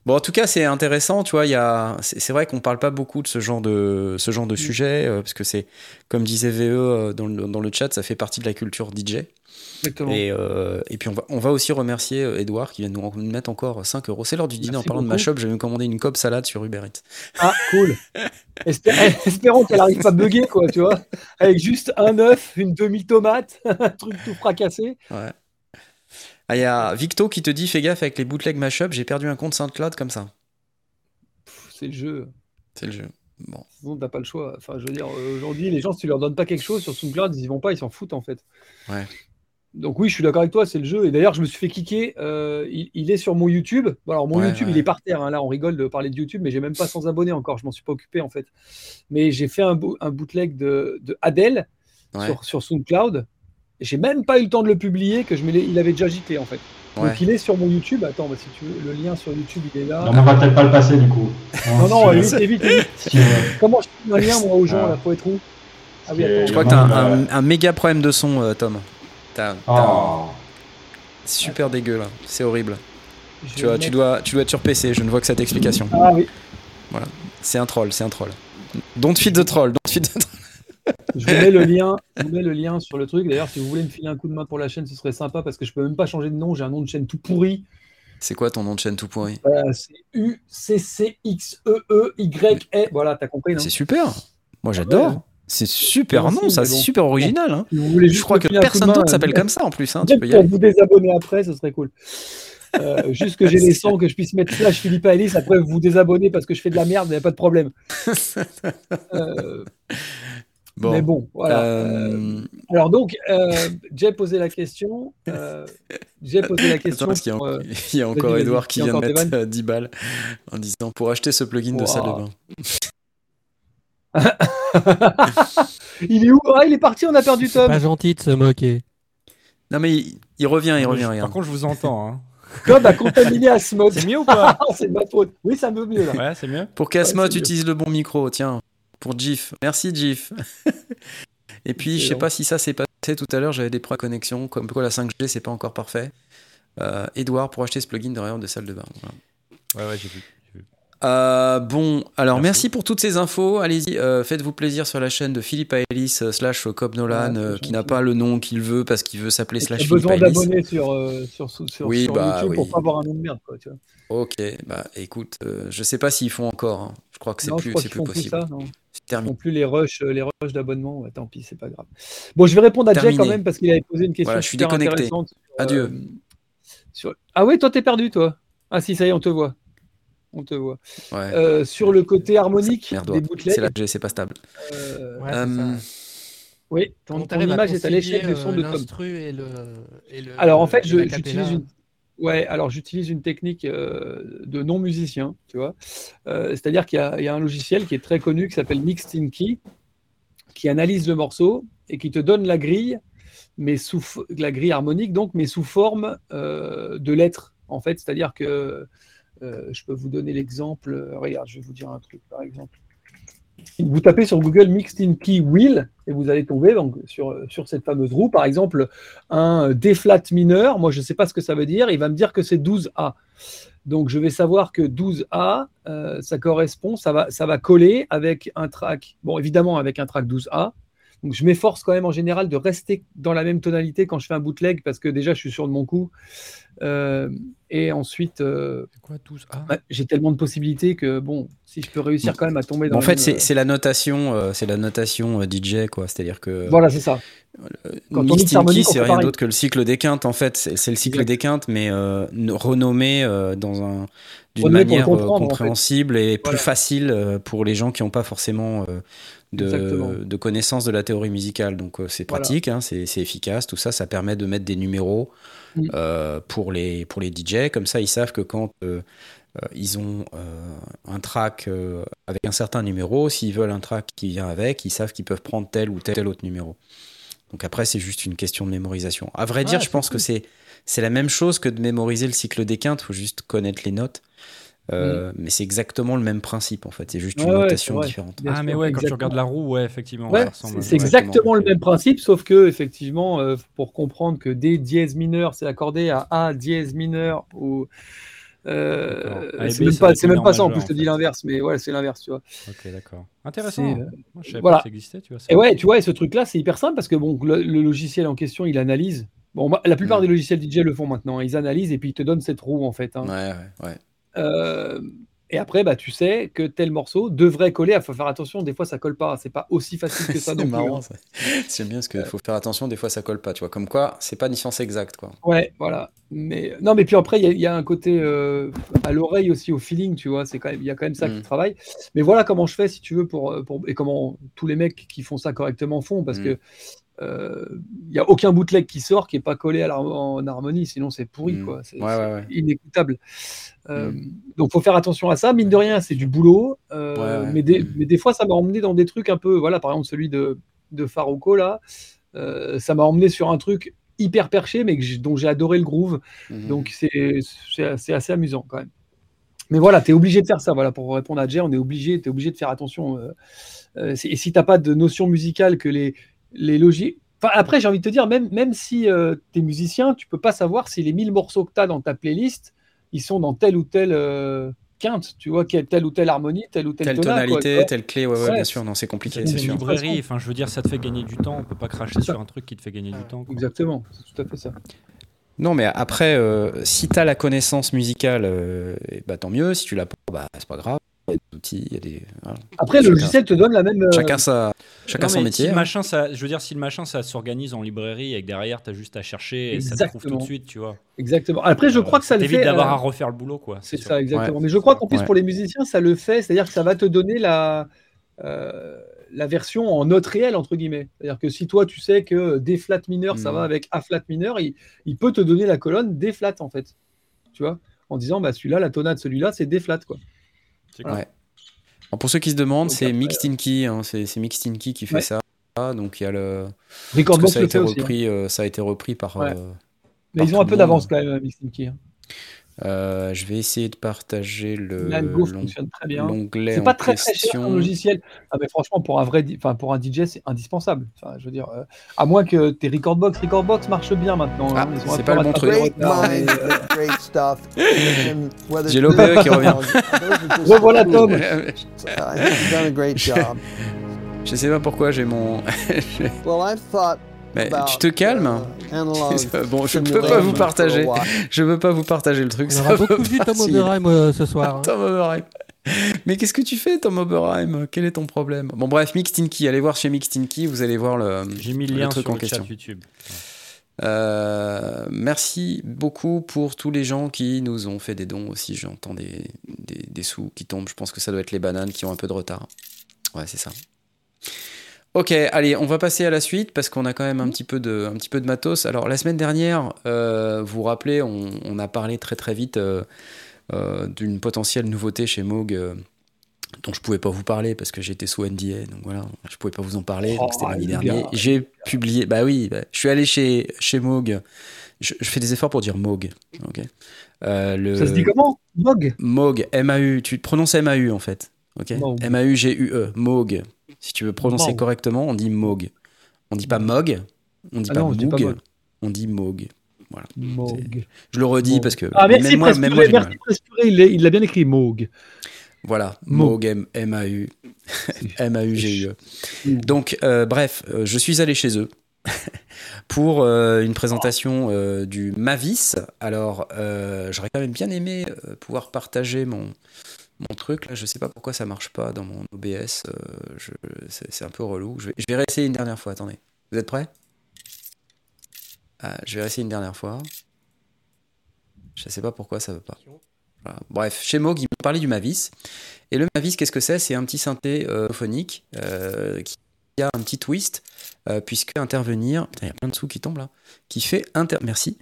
Bon, en tout cas, c'est intéressant, tu vois. Il y a, c'est vrai qu'on parle pas beaucoup de ce genre de ce genre de sujet euh, parce que c'est, comme disait VE euh, dans le, dans le chat, ça fait partie de la culture DJ.
Exactement.
Et, euh, et puis on va, on va aussi remercier euh, Edouard qui vient de nous mettre encore 5 euros. C'est l'heure du dîner.
Merci
en parlant de
beaucoup.
mashup, j'ai même commandé une cob salade sur Uber Eats.
Ah, cool. [laughs] Espé- Espérons qu'elle arrive pas à bugger, quoi, tu vois. Avec juste un œuf, une demi-tomate, [laughs] un truc tout fracassé.
Ouais. Ah, il y a Victo qui te dit fais gaffe avec les bootleg mashup, j'ai perdu un compte SoundCloud comme ça.
C'est le jeu.
C'est le jeu. Bon.
Sinon, t'as pas le choix. Enfin, je veux dire, euh, aujourd'hui, les gens, si tu leur donnes pas quelque chose sur SoundCloud, ils y vont pas, ils s'en foutent, en fait.
Ouais.
Donc oui, je suis d'accord avec toi, c'est le jeu. Et d'ailleurs, je me suis fait kicker. euh, il, il est sur mon YouTube. Bon, alors, mon
Ouais,
YouTube,
ouais.
il est par terre. hein. Là, on rigole de parler de YouTube, mais j'ai même pas 100 abonnés encore. Je m'en suis pas occupé, en fait. Mais j'ai fait un, bo- un bootleg de, de Adele
Ouais.
sur, sur SoundCloud. Et J'ai même pas eu le temps de le publier, que je me l'ai- il avait déjà giclé, en fait.
Ouais.
Donc, il est sur mon YouTube. Attends, bah, si tu veux, le lien sur YouTube, il est là.
Non, on va peut-être pas le passer du coup.
Non, non,
si,
évite, évite, évite.
si, euh,
Comment je fais un lien, moi, aux gens,
Ah.
là, faut être où? Ah oui.
Je crois que t'as un- un méga problème de son, euh, Tom. T'as,
Oh.
super dégueu là, c'est horrible.
Je
Tu, dois, tu dois être sur PC, je ne vois que cette explication.
Ah oui.
C'est un troll, c'est un troll. Don't feed the troll, don't feed the troll.
Je vous mets le lien, je vous mets le lien sur le truc. D'ailleurs, si vous voulez me filer un coup de main pour la chaîne, ce serait sympa parce que je peux même pas changer de nom. J'ai un nom de chaîne tout pourri.
C'est quoi ton nom de chaîne tout pourri
Euh, c'est U C C X E E Y E. Voilà, t'as compris, non?
C'est super. Moi j'adore. C'est super nom, ça, c'est super original. hein.
Si vous voulez
Je
juste
crois que personne d'autre
euh,
s'appelle comme ça en plus. Hein, tu peux y
pour
aller.
vous désabonner après, ce serait cool. Euh, [laughs] juste que j'ai les sons, que je puisse mettre slash Philippe Alice, après vous vous désabonnez parce que je fais de la merde, il n'y a pas de problème. [laughs] Euh,
Bon.
Mais bon, voilà. Euh, Alors donc, euh, j'ai posé la question. euh, j'ai posé la [laughs]
Attends,
question.
parce qu'il y a,
pour, euh,
il y a encore Edouard qui vient de mettre euh, 10 balles en disant pour acheter ce plugin de salle de bain. [laughs]
il est où? Ah, il est parti, on a perdu
C'est
Tom.
pas gentil de se moquer.
Non mais il, il revient, il revient,
Par
regarde.
contre, je vous entends. hein. [laughs]
Tom a contaminé Asmod.
C'est mieux ou pas? [laughs]
C'est de ma faute. Oui, ça me veut mieux là.
Ouais, c'est mieux.
Pour qu'Asmod
Ouais, c'est
utilise le bon micro, tiens, pour GIF. Merci GIF. Et puis, je sais pas si ça s'est passé tout à l'heure, j'avais des problèmes de connexion, comme quoi la 5G, c'est pas encore parfait. Euh, Edouard, pour acheter ce plugin de rayon de salle de bain. Voilà.
Ouais, ouais, j'ai vu.
Euh, bon, alors merci.
Merci.
pour toutes ces infos. Allez-y, euh, faites-vous plaisir sur la chaîne de Philippe Aelis euh, slash Cobb Nolan, euh, qui n'a pas le nom qu'il veut parce qu'il veut s'appeler slash Philippe
besoin d'abonnés sur, euh, sur, sur, sur,
Oui,
sur
bah,
YouTube pour
oui.
pas avoir un nom de merde. Quoi, tu vois.
Ok, bah écoute, euh, je sais pas s'ils font encore. hein. Je crois que c'est
non, je
plus, plus possible.
ça. Non.
Terminé.
font plus les rushs, euh, les rushs d'abonnement. Ouais, tant pis, c'est pas grave. Bon, je vais répondre à Jack
Terminé.
quand même parce qu'il avait posé une question
Voilà, je suis
super
déconnecté.
intéressante.
Adieu.
euh, sur- Ah ouais, toi t'es perdu, toi. Ah si, ça y est, on te voit. On te voit.
Ouais.
Euh, sur le côté harmonique
Merde,
des
c'est
bootlegs,
la G, c'est pas stable.
euh,
Ouais, c'est
Euh,
ça.
oui, ton, ton image est à l'échelle du son
euh,
de Tom.
l'instru et le, et le-
Alors en fait, j'utilise une. Ouais, alors j'utilise une technique euh, de non-musicien, tu vois. Euh, C'est-à-dire qu'il y, a- il y a un logiciel qui est très connu qui s'appelle Mixed in Key, qui analyse le morceau et qui te donne la grille, mais sous la grille harmonique, donc, mais sous forme euh, de lettres, en fait. C'est-à-dire que euh, je peux vous donner l'exemple. euh, Regarde, je vais vous dire un truc, par exemple. Vous tapez sur Google Mixed in Key Wheel et vous allez tomber donc, sur, sur cette fameuse roue. Par exemple, un D mineur, moi je ne sais pas ce que ça veut dire, il va me dire que c'est 12A. Donc je vais savoir que 12A, euh, ça correspond, ça va, ça va coller avec un track, bon évidemment avec un track 12A. Donc je m'efforce quand même en général de rester dans la même tonalité quand je fais un bootleg parce que déjà je suis sûr de mon coup. Euh, et ensuite, euh,
C'est quoi tous Ah,
bah, j'ai tellement de possibilités que bon, si je peux réussir quand même à tomber dans
en
le
fait,
même,
c'est c'est la notation, euh, c'est la notation euh, DJ, quoi. C'est-à-dire que
Voilà, c'est ça. quand
Key,
on
c'est rien d'autre que le cycle des quintes, en fait. C'est le cycle
Exact.
des quintes, mais euh, renommé euh, dans un d'une manière
comprendre, en fait.
compréhensible et plus
Voilà.
facile euh, pour les gens qui n'ont pas forcément euh. De, de connaissances de la théorie musicale. Donc euh, c'est
Voilà.
pratique, hein, c'est efficace, tout ça, ça permet de mettre des numéros
Mm.
euh, pour les pour les DJ. Comme ça, ils savent que quand euh, ils ont euh, un track avec un certain numéro, s'ils veulent un track qui vient avec, ils savent qu'ils peuvent prendre tel ou tel, tel autre numéro. Donc après, c'est juste une question de mémorisation. À vrai dire, je pense
cool.
que c'est c'est la même chose que de mémoriser le cycle des quintes. Il faut juste connaître les notes. Euh, Mais c'est exactement le même principe en fait. C'est juste une
ouais,
notation différente.
Ah, mais ouais, quand tu regardes la roue, ouais, effectivement.
Ouais. C'est exactement le même principe, sauf que effectivement, euh, pour comprendre que D dièse mineur, c'est accordé à A dièse mineur ou euh, c'est même pas, c'est même ça. En plus, je te dis l'inverse, mais ouais, c'est l'inverse, tu vois.
Ok, d'accord. Intéressant.
C'est,
Moi, je savais
voilà.
pas que ça existait, tu vois.
Et ouais, tu vois, et ce truc-là, c'est hyper simple parce que bon, le, le logiciel en question, il analyse. Bon, bah, la plupart
Mm.
des logiciels DJ le font maintenant. hein. Ils analysent et puis ils te donnent cette roue en fait. hein.
Ouais, ouais, ouais.
Euh, et après, bah, tu sais que tel morceau devrait coller. Il faut faire attention. Des fois, ça colle pas. C'est pas aussi facile que ça [laughs]
c'est marrant.
hein.
J'aime bien parce qu'il faut faire attention. Des fois, ça colle pas. Tu vois, comme quoi, c'est pas une science exacte, quoi.
Ouais, voilà. Mais non, mais puis après, il y, a- il y a un côté euh, à l'oreille aussi, au feeling, tu vois. C'est quand même, il y a quand même ça qui
Mm.
travaille. Mais voilà comment je fais, si tu veux, pour, euh, pour et comment tous les mecs qui font ça correctement font, parce
Mm.
que euh, il y a aucun bootleg qui sort qui est pas collé à en harmonie, sinon c'est pourri,
Mm.
quoi. C'est
Ouais,
c'est
ouais, ouais.
inécoutable. Euh,
Mm.
Donc, faut faire attention à ça. Mine de rien, c'est du boulot, euh, mais, des,
Mm.
mais des fois, ça m'a emmené dans des trucs un peu, voilà, par exemple celui de de Farouko là, euh, ça m'a emmené sur un truc hyper perché, mais que dont j'ai adoré le groove.
Mhm.
Donc c'est c'est- c'est assez amusant quand même. Mais voilà, tu es obligé de faire ça. Voilà, pour répondre à Jay, on est obligé, es obligé de faire attention. euh, euh, et si t'as pas de notion musicale que les, les logis. Enfin, après, j'ai envie de te dire, même, même si tu es musicien, tu peux pas savoir si les 1000 morceaux que tu as dans ta playlist, ils sont dans telle ou telle euh, quinte, tu vois, quelle- telle ou telle harmonie, telle ou telle, tonale,
tonalité, telle clé, ouais, ouais,
Ouais,
bien sûr, non, c'est compliqué,
C'est
c'est
une
sûr.
librairie, enfin, je veux dire, ça te fait gagner du temps. On peut pas cracher sur un truc qui te fait gagner du temps. quoi.
Exactement, c'est tout à fait ça.
Non, mais après, euh, si tu as la connaissance musicale, euh, bah, tant mieux. Si tu l'as pas, bah, c'est pas grave. Il y a des outils, il y a des. voilà.
Après, le logiciel te donne la même. euh,
Chacun, sa, chacun
Non,
son métier.
Si le
hein.
machin, ça, je veux dire, si le machin, ça s'organise en librairie et que derrière, tu as juste à chercher et ça te trouve tout de suite, tu vois.
Exactement. Après, je
Euh,
crois que ça le fait.
d'avoir
euh,
à refaire le boulot, quoi.
C'est ça, exactement.
Ouais.
Mais je crois qu'en plus,
Ouais.
pour les musiciens, ça le fait. C'est-à-dire que ça va te donner la, euh, la version en note réelle, entre guillemets. C'est-à-dire que si toi, tu sais que D flat mineur, ça
Mhm.
va avec A flat mineur, il, il peut te donner la colonne D flat, en fait. Tu vois? En disant, bah, celui-là, la tonade, celui-là, c'est D flat, quoi.
Ouais. Alors, pour ceux qui se demandent, c'est Key. hein, c'est qui fait
Ouais.
ça. Donc il y a le. Que ça a été
aussi. hein.
repris, euh, ça a été repris par.
Ouais.
euh,
Mais ils ont un peu d'avance quand même, Mixing Key. hein.
Euh, je vais essayer de partager le
L'algo
l'ong-
fonctionne très bien.
l'onglet
C'est pas très très cher comme logiciel. Ah, mais franchement, pour un vrai, enfin pour un DJ, c'est indispensable. Enfin, je veux dire, euh, à moins que tes Recordbox, Recordbox marche bien maintenant.
Ah,
hein. Un
c'est pas le bon truc.
euh,
great stuff. [laughs]
J'ai l'OBE qui revient.
Revoilà, Tom.
I've done a great [laughs] job.
je sais pas pourquoi j'ai mon. [laughs]
Well, I've thought
Mais tu te calmes. [laughs] bon, je peux
simulation
pas vous partager. Je veux pas vous partager le truc.
On aura beaucoup vu Tom. Oberheim euh, ce soir. hein.
Tom Oberheim. Mais qu'est-ce que tu fais, Tom Oberheim? Quel est ton problème? Bon, bref, Mixed in Key. Allez voir chez Mixed in Key, vous allez voir le,
J'ai mis le
le
lien
truc
sur
en
le
question.
chat YouTube.
Euh, merci beaucoup pour tous les gens qui nous ont fait des dons aussi. J'entends des, des, des sous qui tombent. Je pense que ça doit être les bananes qui ont un peu de retard. Ouais, c'est ça. Ok, allez, on va passer à la suite parce qu'on a quand même un petit peu de, un petit peu de matos. Alors la semaine dernière, euh, vous vous rappelez, on, on a parlé très très vite euh, euh, d'une potentielle nouveauté chez Moog. dont je pouvais pas vous parler parce que j'étais sous NDA, donc voilà, je pouvais pas vous en parler, donc c'était
Oh,
lundi dernier. J'ai publié, bah oui, bah, je suis allé chez, chez Moog, je, je fais des efforts pour dire Moog, ok le...
Ça se dit comment? Mog
Moog, M-A-U, tu prononces M-A-U en fait. Ok
Moog.
M-A-U-G-U-E, Moog. Si tu veux prononcer
Moog.
correctement, on dit Moog. On dit pas Mog, on dit
Ah
pas
non, on dit pas
Moog,
Moog.
on dit Moog.
Mog.
Je le redis
Moog.
parce que
Ah, merci,
même moi,
Pressuré,
même moi, j'ai du
merci, il l'a- bien écrit, Mog.
Voilà,
Moog.
Moog, M-A-U, M-A-U-G-U-E.
Moog. [laughs]
Donc, euh, bref, euh, je suis allé chez eux [laughs] pour euh, une présentation du Mavis. Alors, j'aurais quand même bien aimé pouvoir partager mon, mon truc. Là, je sais pas pourquoi ça marche pas dans mon OBS. euh, c'est un peu relou. Je vais, je réessayer une dernière fois. Attendez. Vous êtes prêts? Ah, Je vais réessayer une dernière fois. Je sais pas pourquoi ça veut pas. Bref, chez Moog, ils me parlaient du Mavis. Et le Mavis, qu'est-ce que c'est? C'est un petit synthé euh, phonique euh, qui a un petit twist, puisque intervenir. Il y a plein de sous qui tombent là. Qui fait inter... Merci.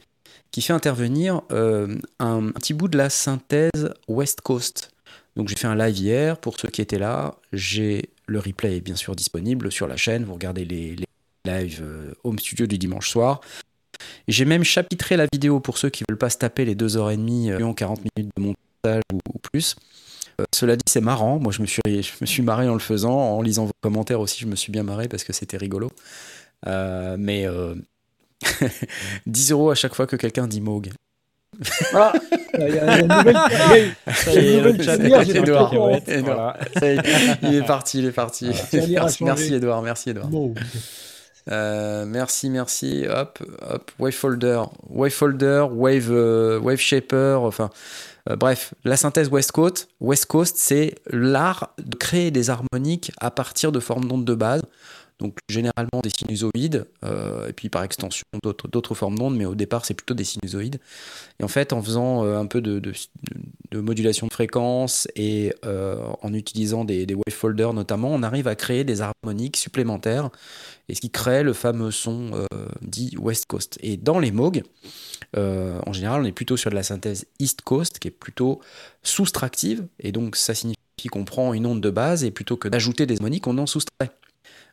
Qui fait intervenir un, un petit bout de la synthèse West Coast. Donc j'ai fait un live hier. Pour ceux qui étaient là, j'ai le replay est bien sûr disponible sur la chaîne. Vous regardez les, lives euh, home studio du dimanche soir. J'ai même chapitré la vidéo pour ceux qui veulent pas se taper les 2h30, euh, 40 minutes de montage ou, ou plus. Euh, cela dit, c'est marrant. Moi, je me, suis, je me suis marré en le faisant. En lisant vos commentaires aussi, je me suis bien marré parce que c'était rigolo. Euh, mais euh, [laughs] 10 euros à chaque fois que quelqu'un dit Moog.
Ah, [laughs] il y a une nouvelle.
Ça y est, le chat
Edouard. Edouard.
voilà. [laughs]
Il est parti, il est parti. Merci, Edouard, merci Edouard. Euh, merci, merci. Hop, hop. Wavefolder, Wavefolder, Wave, euh, Wave Shaper. Enfin, euh, bref, la synthèse West Coast. West Coast, c'est l'art de créer des harmoniques à partir de formes d'ondes de base. Donc généralement des sinusoïdes, euh, et puis par extension d'autres formes d'ondes, mais au départ c'est plutôt des sinusoïdes. Et en fait, en faisant euh, un peu de, modulation de fréquence et euh, en utilisant des, des wavefolders notamment, on arrive à créer des harmoniques supplémentaires et ce qui crée le fameux son dit West Coast. Et dans les Moog, en général, on est plutôt sur de la synthèse East Coast qui est plutôt soustractive, et donc ça signifie qu'on prend une onde de base et plutôt que d'ajouter des harmoniques, on en soustrait.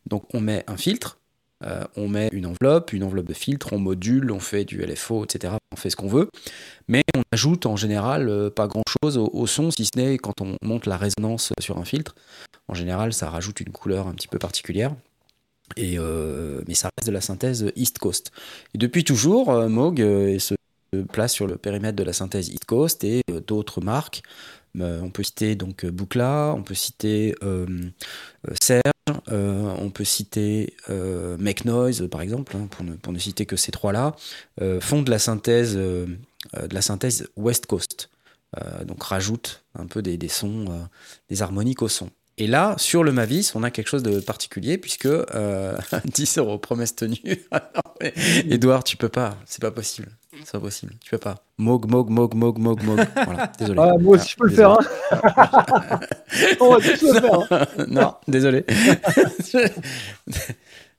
Donc on met un filtre, euh, on met une enveloppe, une enveloppe de filtre, on module, on fait du LFO, etc. On fait ce qu'on veut, mais on ajoute en général euh, pas grand-chose au, au son, si ce n'est quand on monte la résonance sur un filtre. En général, ça rajoute une couleur un petit peu particulière. Et euh, mais ça reste de la synthèse East Coast. Et depuis toujours, Moog se place sur le périmètre de la synthèse East Coast et d'autres marques. On peut citer donc Buchla, on peut citer euh, euh, on peut citer euh, Make Noise par exemple, hein, pour, ne, pour ne citer que ces trois-là, euh, font de la synthèse, euh, de la synthèse West Coast. Donc rajoute un peu des, des sons, des harmoniques au son. Et là, sur le Mavis, on a quelque chose de particulier puisque euh, [laughs] 10 euros promesse tenue. [laughs] Edouard, tu peux pas, c'est pas possible. C'est pas possible, tu peux pas. Mog, mog, mog, mog, mog, mog. [laughs] Voilà, désolé.
Ah, moi aussi, je peux le faire. Hein. [laughs] On va tous le faire. hein.
non, désolé. [laughs]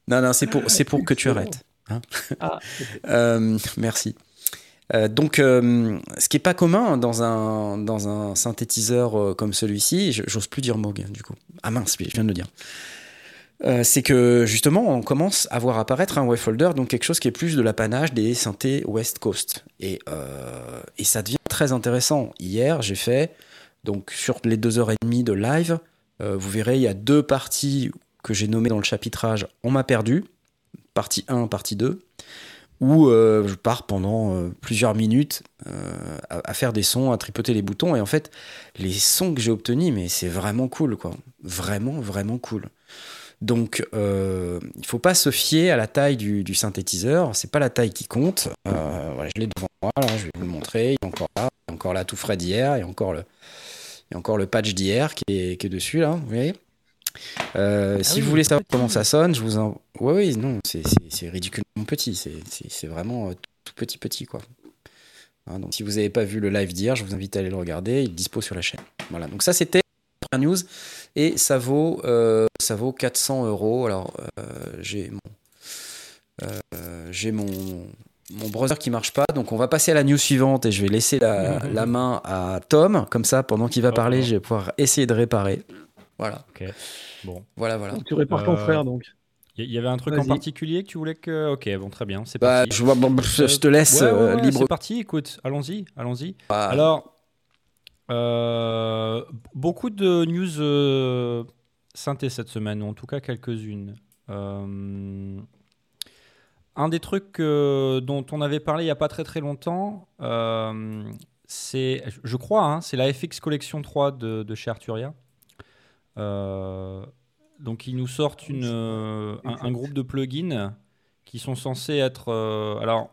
non, non, c'est pour, c'est pour que tu arrêtes. hein.
Ah,
Euh, merci. Euh, donc, euh, ce qui est pas commun dans un, dans un synthétiseur euh, comme celui-ci, je- j'ose plus dire Moog, du coup. Ah mince, je viens de le dire. Euh, c'est que justement, on commence à voir apparaître un wavefolder, donc quelque chose qui est plus de l'apanage des synthés West Coast. Et, euh, et ça devient très intéressant. Hier, j'ai fait, donc sur les deux heures et demie de live, euh, vous verrez, il y a deux parties que j'ai nommées dans le chapitrage On m'a perdu, partie 1, partie 2, où je pars pendant plusieurs minutes à, à faire des sons, à tripoter les boutons. Et en fait, les sons que j'ai obtenus, mais c'est vraiment cool, quoi. Vraiment, vraiment cool. Donc, euh, il faut pas se fier à la taille du, du synthétiseur. C'est pas la taille qui compte. Euh, voilà, je l'ai devant moi, là, je vais vous le montrer. Il est encore là, il est encore là tout frais d'hier. Il y a encore le, il y a encore le patch d'hier qui est, qui est dessus, là, vous voyez Euh, si
oui,
vous voulez savoir comment ça sonne, je vous en. Oui, oui, non, c'est- ridiculement petit. C'est- vraiment tout petit, petit, quoi. Hein, donc, si vous n'avez pas vu le live d'hier, je vous invite à aller le regarder. Il est dispo sur la chaîne. Voilà. Donc, ça, c'était la première news. Et ça vaut, euh, ça vaut 400 euros. Alors, euh, j'ai mon, euh, j'ai mon, mon browser qui marche pas, donc on va passer à la news suivante et je vais laisser la, [laughs] la main à Tom. Comme ça, pendant qu'il va parler, je vais pouvoir essayer de réparer. Voilà,
Ok. Bon.
voilà, voilà.
Donc, tu répares ton frère, donc.
Il y, avait un truc en particulier que tu voulais que. Ok, bon, très bien. C'est
Bah,
parti.
je, te laisse
Ouais, ouais, ouais,
libre.
C'est parti, écoute, allons-y, allons-y.
Ah,
Alors, euh, beaucoup de news euh, synthé cette semaine, ou en tout cas quelques-unes. Euh, un des trucs dont on avait parlé il n'y a pas très très longtemps, euh, c'est, je crois, hein, c'est la FX Collection 3 de, de chez Arturia. Donc ils nous sortent une, un, un groupe de plugins qui sont censés être... alors,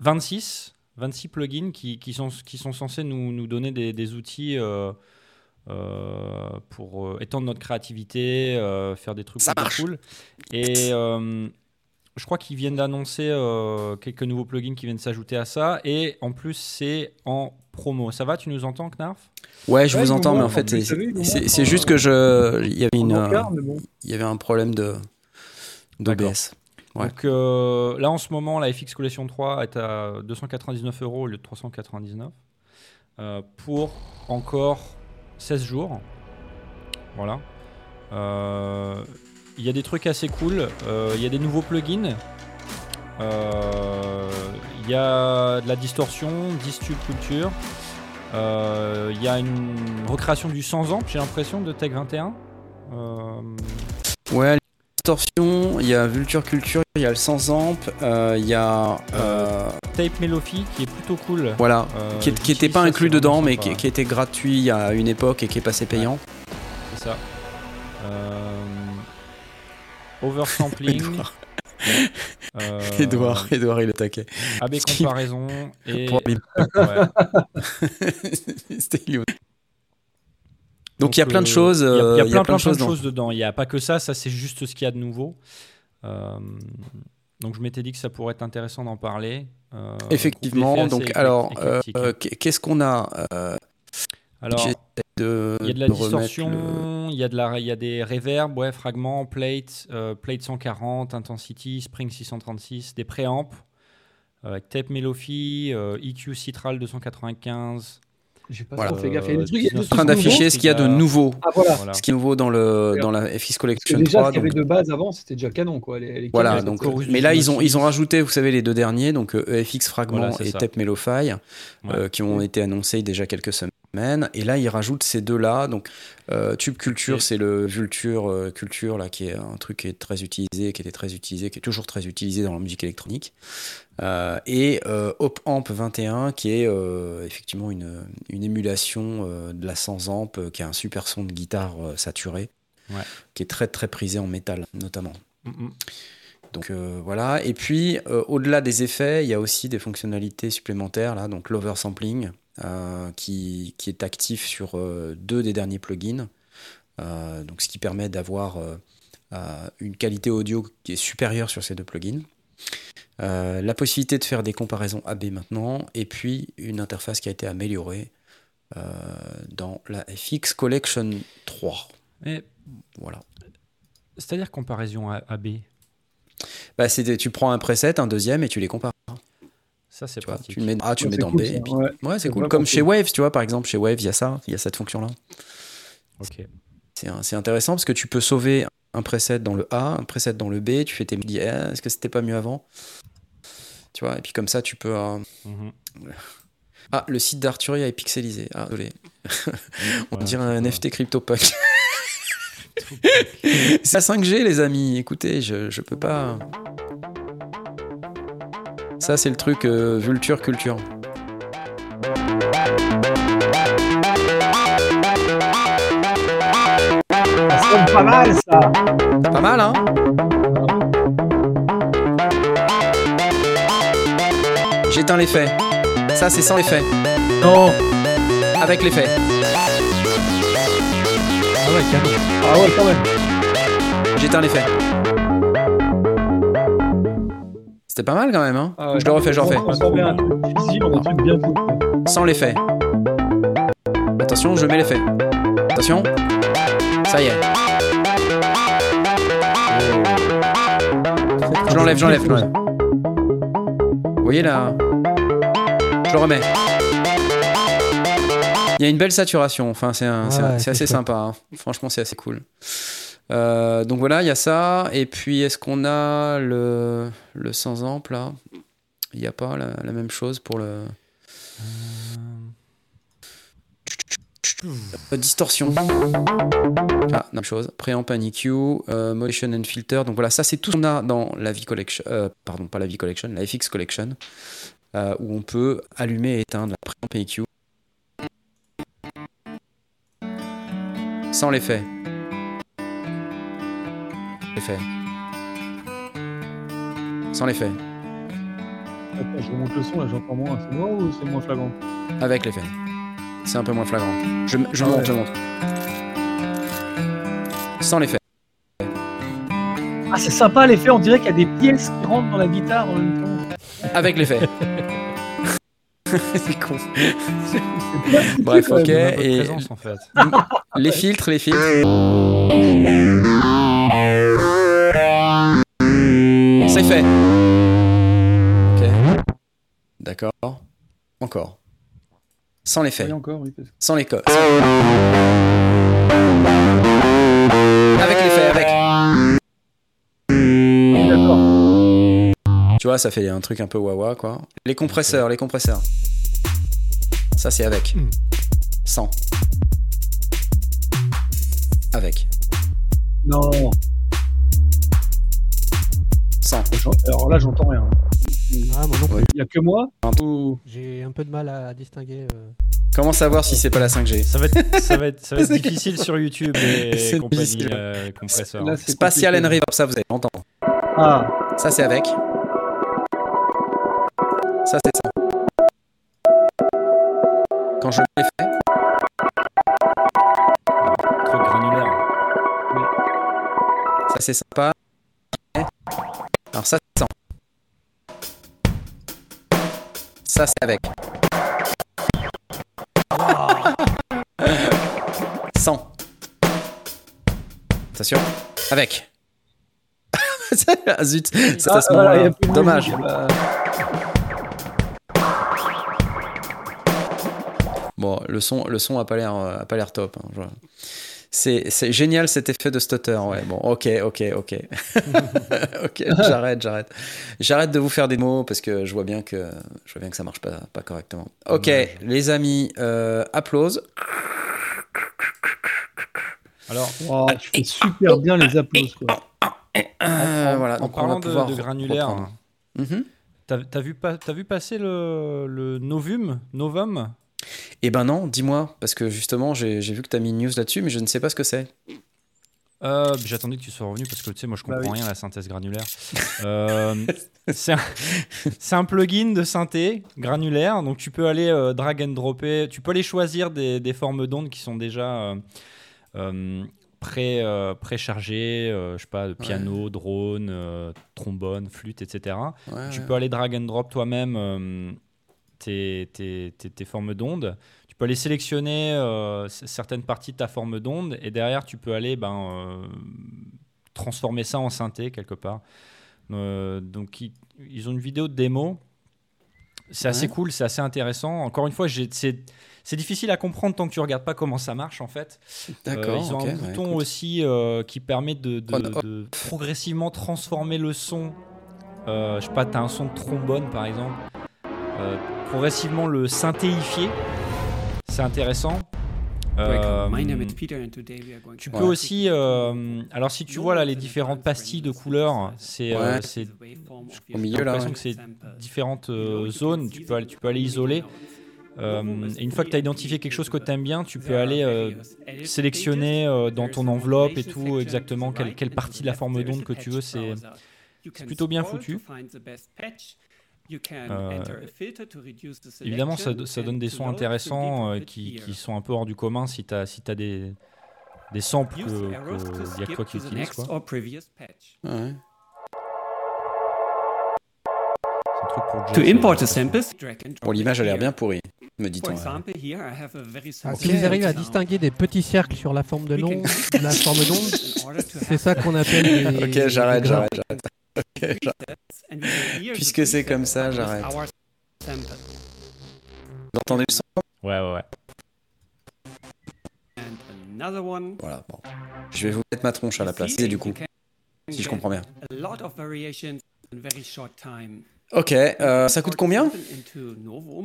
26, 26 plugins qui, qui sont, qui sont censés nous, nous donner des, des outils euh, euh, pour euh, étendre notre créativité, euh, faire des trucs
Ça
cool. Et euh, je crois qu'ils viennent d'annoncer euh, quelques nouveaux plugins qui viennent s'ajouter à ça. Et en plus, c'est en promo. Ça va Tu nous entends, Knarf?
Ouais, je
Ouais,
vous entends, mais en fait, c'est juste que je, il y avait une,
bon.
il y avait un problème de d'OBS. Ouais.
Donc euh, là, en ce moment, la FX Collection 3 est à 299 euros au lieu de 399 euh, pour encore 16 jours. Voilà. Euh, Il y a des trucs assez cool. Il y a des nouveaux plugins. Il y a de la distorsion, Distube Culture. Il y a une recréation du sans amp, j'ai l'impression, de Tech 21. Euh,
Ouais, il y a Vulture Culture, il y a le sans amp, euh, il y a euh,
Tape Melophy qui est plutôt cool.
voilà,
Euh,
qui, est- qui
j'utilise
était pas inclus dedans, mais qui, qui était gratuit a une époque et qui est passé payant.
C'est ça. Euh, [laughs] oversampling.
Edouard.
euh,
Edouard, Edouard, il le taquait.
AB comparaison. [laughs] Et, ouais. [laughs]
C'était. Donc il y a plein de
euh,
choses.
Il y a,
euh,
il y a plein, plein,
de choses
de
dans-
choses dedans. Il n'y a pas que ça, ça c'est juste ce qu'il y a de nouveau. Euh, donc je m'étais dit que ça pourrait être intéressant d'en parler.
Effectivement. Donc alors, qu'est-ce qu'on a
Alors, Il y a de la
de
distorsion,
le-
il y a de la, il y a des reverbs, ouais, fragments, plate, euh, plate 140, intensity, spring 636, des préamps, euh, avec tape Melophy, euh, EQ Citral 295.
J'ai pas
Voilà.
trop fait gaffe. Il y a des trucs- il y a des
en train d'afficher ce qu'il y a de nouveau.
Ah voilà.
Ce qui est nouveau dans le dans la FX Collection
déjà,
3.
ce qu'il y avait de base avant, c'était déjà canon, quoi. Les, les
Voilà, donc, mais là ils ont
296.
ils ont rajouté, vous savez, les deux derniers, donc euh, EFX Fragment
Voilà,
et
ça.
Tape Melofy,
Ouais.
euh, qui ont été annoncés il y a déjà quelques semaines. Et là ils rajoutent ces deux-là. Donc euh, Tube Culture, c'est le Vulture euh, Culture là, qui est un truc qui est très utilisé, qui était très utilisé, qui est toujours très utilisé dans la musique électronique. Euh, et euh, Op Amp 21, qui est effectivement une, une émulation de la sans amp, qui a un super son de guitare saturé,
Ouais.
qui est très très prisé en métal notamment.
Mm, mm.
Donc euh, voilà. Et puis euh, au-delà des effets, il y a aussi des fonctionnalités supplémentaires là, donc l'oversampling qui, qui est actif sur euh, deux des derniers plugins. Euh, donc ce qui permet d'avoir euh, euh, une qualité audio qui est supérieure sur ces deux plugins. Euh, la possibilité de faire des comparaisons AB maintenant, et puis une interface qui a été améliorée euh, dans la FX Collection 3.
Mais
Voilà.
c'est-à-dire comparaison AB.
Bah, tu prends un preset, un deuxième, et tu les compares.
Ça c'est
Tu, vois,
pratique.
tu le mets, ah, tu le
Ouais,
mets dans
cool,
B.
ça.
et puis-
Ouais.
Ouais, c'est cool. Comme chez. Waves, tu vois, par exemple, chez Waves, il y a ça, il y a cette fonction-là.
Ok.
C'est intéressant parce que tu peux sauver un preset dans le A, un preset dans le B, tu fais tes dis, eh, est-ce que c'était pas mieux avant? Tu vois, et puis comme ça, tu peux. euh,
Mhm.
Ah, le site d'Arturia est pixelisé. Ah, désolé. [laughs] On dirait un NFT CryptoPunk. [laughs] [laughs] c'est à 5G, les amis. Écoutez, je, je peux pas. Ça, c'est le truc euh, Vulture Culture.
Ça pas mal, ça.
Pas mal, hein J'éteins l'effet. Ça, c'est sans l'effet.
Non.
Avec l'effet.
Ah ouais, canon.
Ah ouais, quand même.
J'éteins l'effet. C'était pas mal quand même, hein
Ah ouais.
Je le refais, je le refais. Sans l'effet. Attention, je mets l'effet. Attention. Ça y est. Je l'enlève, j'enlève, j'enlève. Vous voyez là Je le remets. Il y a une belle saturation, enfin c'est c'est
Ouais,
c'est
c'est
assez sympa, hein. franchement c'est assez cool. Euh, donc voilà, il y a ça, et puis est-ce qu'on a le, le sans ample là? Il n'y a pas la, même chose pour le... Distorsion. Ah, même chose. Préamp EQ, euh, motion and filter. Donc voilà, ça c'est tout ce qu'on a dans la V Collection. euh, pardon, pas la V Collection, la FX Collection. où on peut allumer et éteindre la préamp et EQ. Sans l'effet. L'effet. Sans l'effet.
Attends, je remonte le son, là, j'entends moins. C'est moi ou c'est moins flagrant
Avec l'effet. C'est un peu moins flagrant. Je, je
Ah
monte,
ouais.
je monte. Sans l'effet.
Ah, c'est sympa l'effet, on dirait qu'il y a des pièces qui rentrent dans la guitare en même temps.
Avec l'effet. [laughs] c'est con. Bref, ok. Et
présence, en fait.
les filtres, les filtres. [laughs] fait. Ok. D'accord. Encore. Sans l'effet.
Oui, encore, oui. parce que-
Sans les Avec l'effet, avec.
D'accord.
Tu vois, ça fait un truc un peu wawa, quoi. Les compresseurs, les compresseurs. Ça, c'est avec.
Hmm.
Sans. Avec.
Non. Alors là, j'entends rien.
Ah, moi non plus.
Ouais.
Il y a que moi.
J'ai un peu de mal à distinguer. euh.
Comment savoir si c'est pas la 5G
Ça va être, ça va être, ça va [laughs] être
C'est-
difficile sur YouTube et [laughs]
C'est
compagnie,
difficile.
euh.
Là,
Spatial and. Reverb, ça vous allez l'entendre.
Ah,
Ça, c'est avec. Ça, c'est ça. Quand je l'ai fait, Ça, c'est avec. Sans. Attention. Avec. [laughs] Ah, Zut, c'est à
Ah,
ce moment-là. Dommage. Bon, le son, le son a pas l'air, euh, a pas l'air top. hein, je. C'est, c'est génial cet effet de stutter. Ouais, bon, ok, ok, ok, [laughs] ok. [laughs] J'arrête, j'arrête, j'arrête de vous faire des mots parce que je vois bien que, je vois bien que ça marche pas, pas correctement. Ok, les amis, euh, applause.
Alors,
Wow, tu fais super bien les applaudissements. Quoi.
Euh, voilà.
en
donc on va
parlant de, granulaire.
Mhm.
t'as t'as vu, pas- t'as vu passer le, le Novum Novum?
Eh ben non, dis-moi, parce que justement, j'ai, j'ai vu que tu as mis une news là-dessus, mais je ne sais pas ce que c'est.
Euh, J'attendais que tu sois revenu parce que tu sais, moi je
Bah
comprends
oui.
rien à la synthèse granulaire. Euh, c'est un, [laughs] c'est un plugin de synthé granulaire, donc tu peux aller euh, drag and dropper, tu peux aller choisir des, des formes d'ondes qui sont déjà euh, euh, pré, euh, préchargées, euh, je sais pas, piano, drone, euh, trombone, flûte, etc.
Ouais,
Tu
ouais.
peux aller drag and drop toi-même euh, tes, tes- tes- tes formes d'ondes. Tu peux aller sélectionner euh, certaines parties de ta forme d'onde et derrière tu peux aller ben, euh, transformer ça en synthé quelque part. Euh, donc ils, ils ont une vidéo de démo. C'est assez
Ouais.
cool, c'est assez intéressant. Encore une fois, c'est difficile à comprendre tant que tu regardes pas comment ça marche en fait.
D'accord.
Ils ont un bouton aussi qui permet de, progressivement transformer le son. Euh, je sais pas, tu as un son de trombone par exemple. Euh, progressivement le synthéifier. C'est intéressant. Euh, tu peux
Ouais.
aussi, euh, alors si tu vois là les différentes pastilles de couleurs, c'est euh,
Ouais. Au milieu
j'ai
là.
l'impression
ouais.
que c'est différentes euh, zones. Tu peux, aller, tu peux aller isoler. Et une fois que tu as identifié quelque chose que tu aimes bien, tu peux aller sélectionner dans ton enveloppe et tout exactement quelle, quelle partie de la forme d'onde que tu veux. C'est plutôt bien foutu. Euh, évidemment, ça, do- ça donne des sons intéressants euh, qui, qui sont un peu hors du commun si tu as, si as des, des samples que qu'il y a que toi qui utilises. quoi.
Ouais.
To import
euh,
a sample,
Bon, l'image a l'air bien pourrie. me dit-on.
Very
Ah, si vous arrivez à distinguer des petits cercles sur la forme de l'onde,
can
la forme d'onde, [laughs] c'est ça qu'on appelle. [laughs]
Ok, j'arrête, j'arrête, j'arrête. Puisque c'est comme ça, j'arrête. Vous entendez le son
Ouais, ouais, ouais.
And another one.
Voilà, bon. Je vais vous mettre ma tronche à la place,
See,
du coup, si je comprends bien.
A lot of variations in very short time.
Ok, euh, ça coûte combien?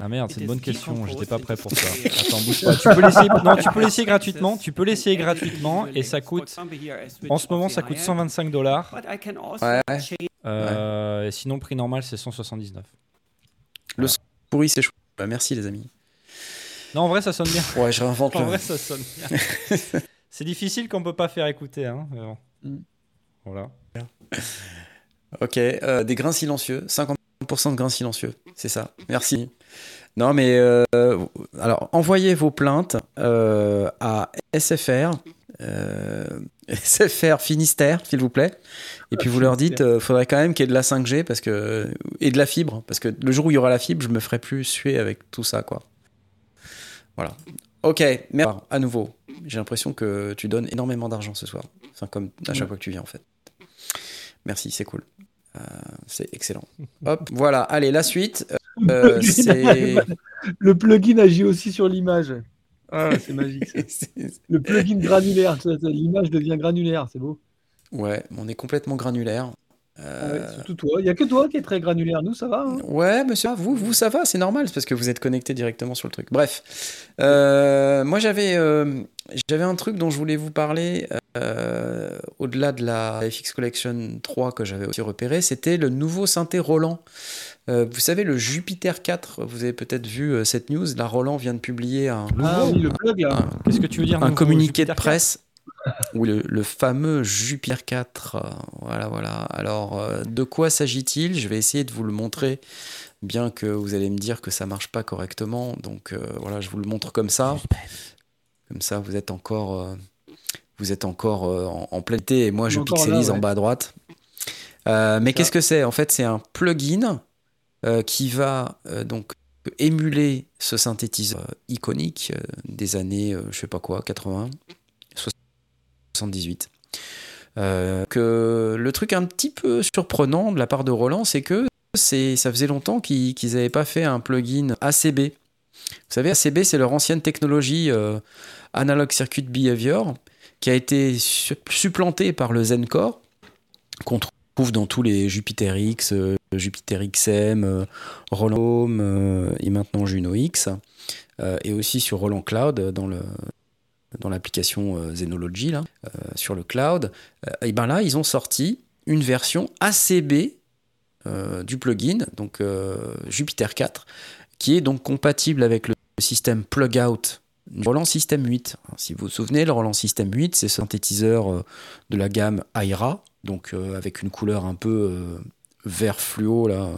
Ah merde, c'est une bonne question, j'étais pas prêt pour ça. [laughs] Attends, bouge pas. Tu peux l'essayer, non, tu peux l'essayer gratuitement, tu peux l'essayer gratuitement et ça coûte, en ce moment, ça coûte 125 dollars.
Ouais, ouais.
Euh, sinon, prix normal, c'est 179.
Pourri, c'est chou. Bah, merci, les amis.
Non, en vrai, ça sonne bien. [laughs]
Ouais, je réinvente
En
le.
vrai, ça sonne bien. [laughs] c'est difficile qu'on peut pas faire écouter, hein. bon.
Mm.
Voilà. [laughs]
Ok, euh, des grains silencieux, 50% de grains silencieux, c'est ça. Merci. Non, mais euh, alors envoyez vos plaintes euh, à SFR, euh, [laughs] SFR Finistère, s'il vous plaît. Et puis vous leur dites, euh, faudrait quand même qu'il y ait de la 5G parce que et de la fibre, parce que le jour où il y aura la fibre, je me ferai plus suer avec tout ça, quoi. Voilà. Ok, merci à nouveau. J'ai l'impression que tu donnes énormément d'argent ce soir, enfin comme à chaque fois que tu viens en fait. Merci, c'est cool. Euh, c'est excellent. Hop, voilà. Allez, la suite. euh.
Le plugin [laughs] agit aussi sur l'image. Ah, c'est magique. ça. [laughs] Le plugin granulaire, l'image devient granulaire, c'est beau.
ouais, on est complètement granulaire.
Ah
Euh,
ouais, surtout toi. Il n'y a que toi qui est très granulaire. Nous, ça va. hein.
Ouais, monsieur, vous, vous, ça va, c'est normal, c'est parce que vous êtes connecté directement sur le truc. Bref, Euh, moi j'avais, euh, j'avais un truc dont je voulais vous parler euh, au-delà de la FX Collection 3 que j'avais aussi repéré, c'était le nouveau synthé Roland. Euh, vous savez, le Jupiter 4, vous avez peut-être vu euh, cette news, là Roland vient de publier un,
Ah oui,
Qu'est-ce que tu veux dire
un communiqué de
Jupiter 4?
presse. [laughs] Oui, le, le fameux Jupiter 4. euh, Voilà, voilà. Alors, euh, de quoi s'agit-il? Je vais essayer de vous le montrer, bien que vous allez me dire que ça marche pas correctement. Donc, euh, voilà, je vous le montre comme ça. Comme ça, vous êtes encore, euh, vous êtes encore euh, en, en plein été et moi, je pixelise
là,
en bas à droite. Euh, mais qu'est-ce que c'est? En fait, c'est un plugin qui va euh, donc émuler ce synthétiseur euh, iconique euh, des années, euh, je sais pas quoi, 80, 78. Euh, que le truc un petit peu surprenant de la part de Roland, c'est que c'est, ça faisait longtemps qu'ils n'avaient pas fait un plugin ACB. Vous savez, ACB, c'est leur ancienne technologie euh, Analog Circuit Behavior, qui a été su- supplantée par le Zencore, dans tous les Jupiter X, euh, Jupiter XM, euh, Roland Home euh, et maintenant Juno X, et aussi sur Roland Cloud dans le dans l'application Zenology là, sur le cloud. Et ben là, ils ont sorti une version ACB du plugin, donc Jupiter 4, qui est donc compatible avec le système plug-out Roland System 8. Alors, si vous vous souvenez, le Roland System 8, c'est ce synthétiseur de la gamme Aira, donc euh, avec une couleur un peu euh, vert fluo là.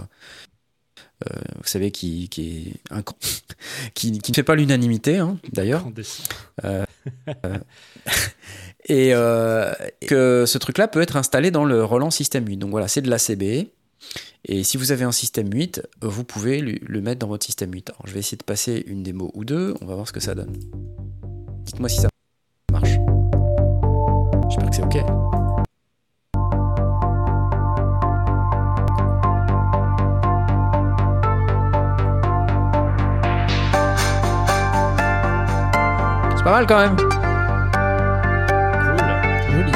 Euh, vous savez, qui, qui, est inc- [laughs] qui, qui ne fait pas l'unanimité, hein, d'ailleurs. [laughs] Et que ce truc-là peut être installé dans le Roland System 8. Donc voilà, c'est de l'ACB. Et si vous avez un système 8, vous pouvez le mettre dans votre système 8. Alors, je vais essayer de passer une démo ou deux. On va voir ce que ça donne. Dites-moi si ça marche. J'espère que c'est OK. Pas mal quand même.
Joli.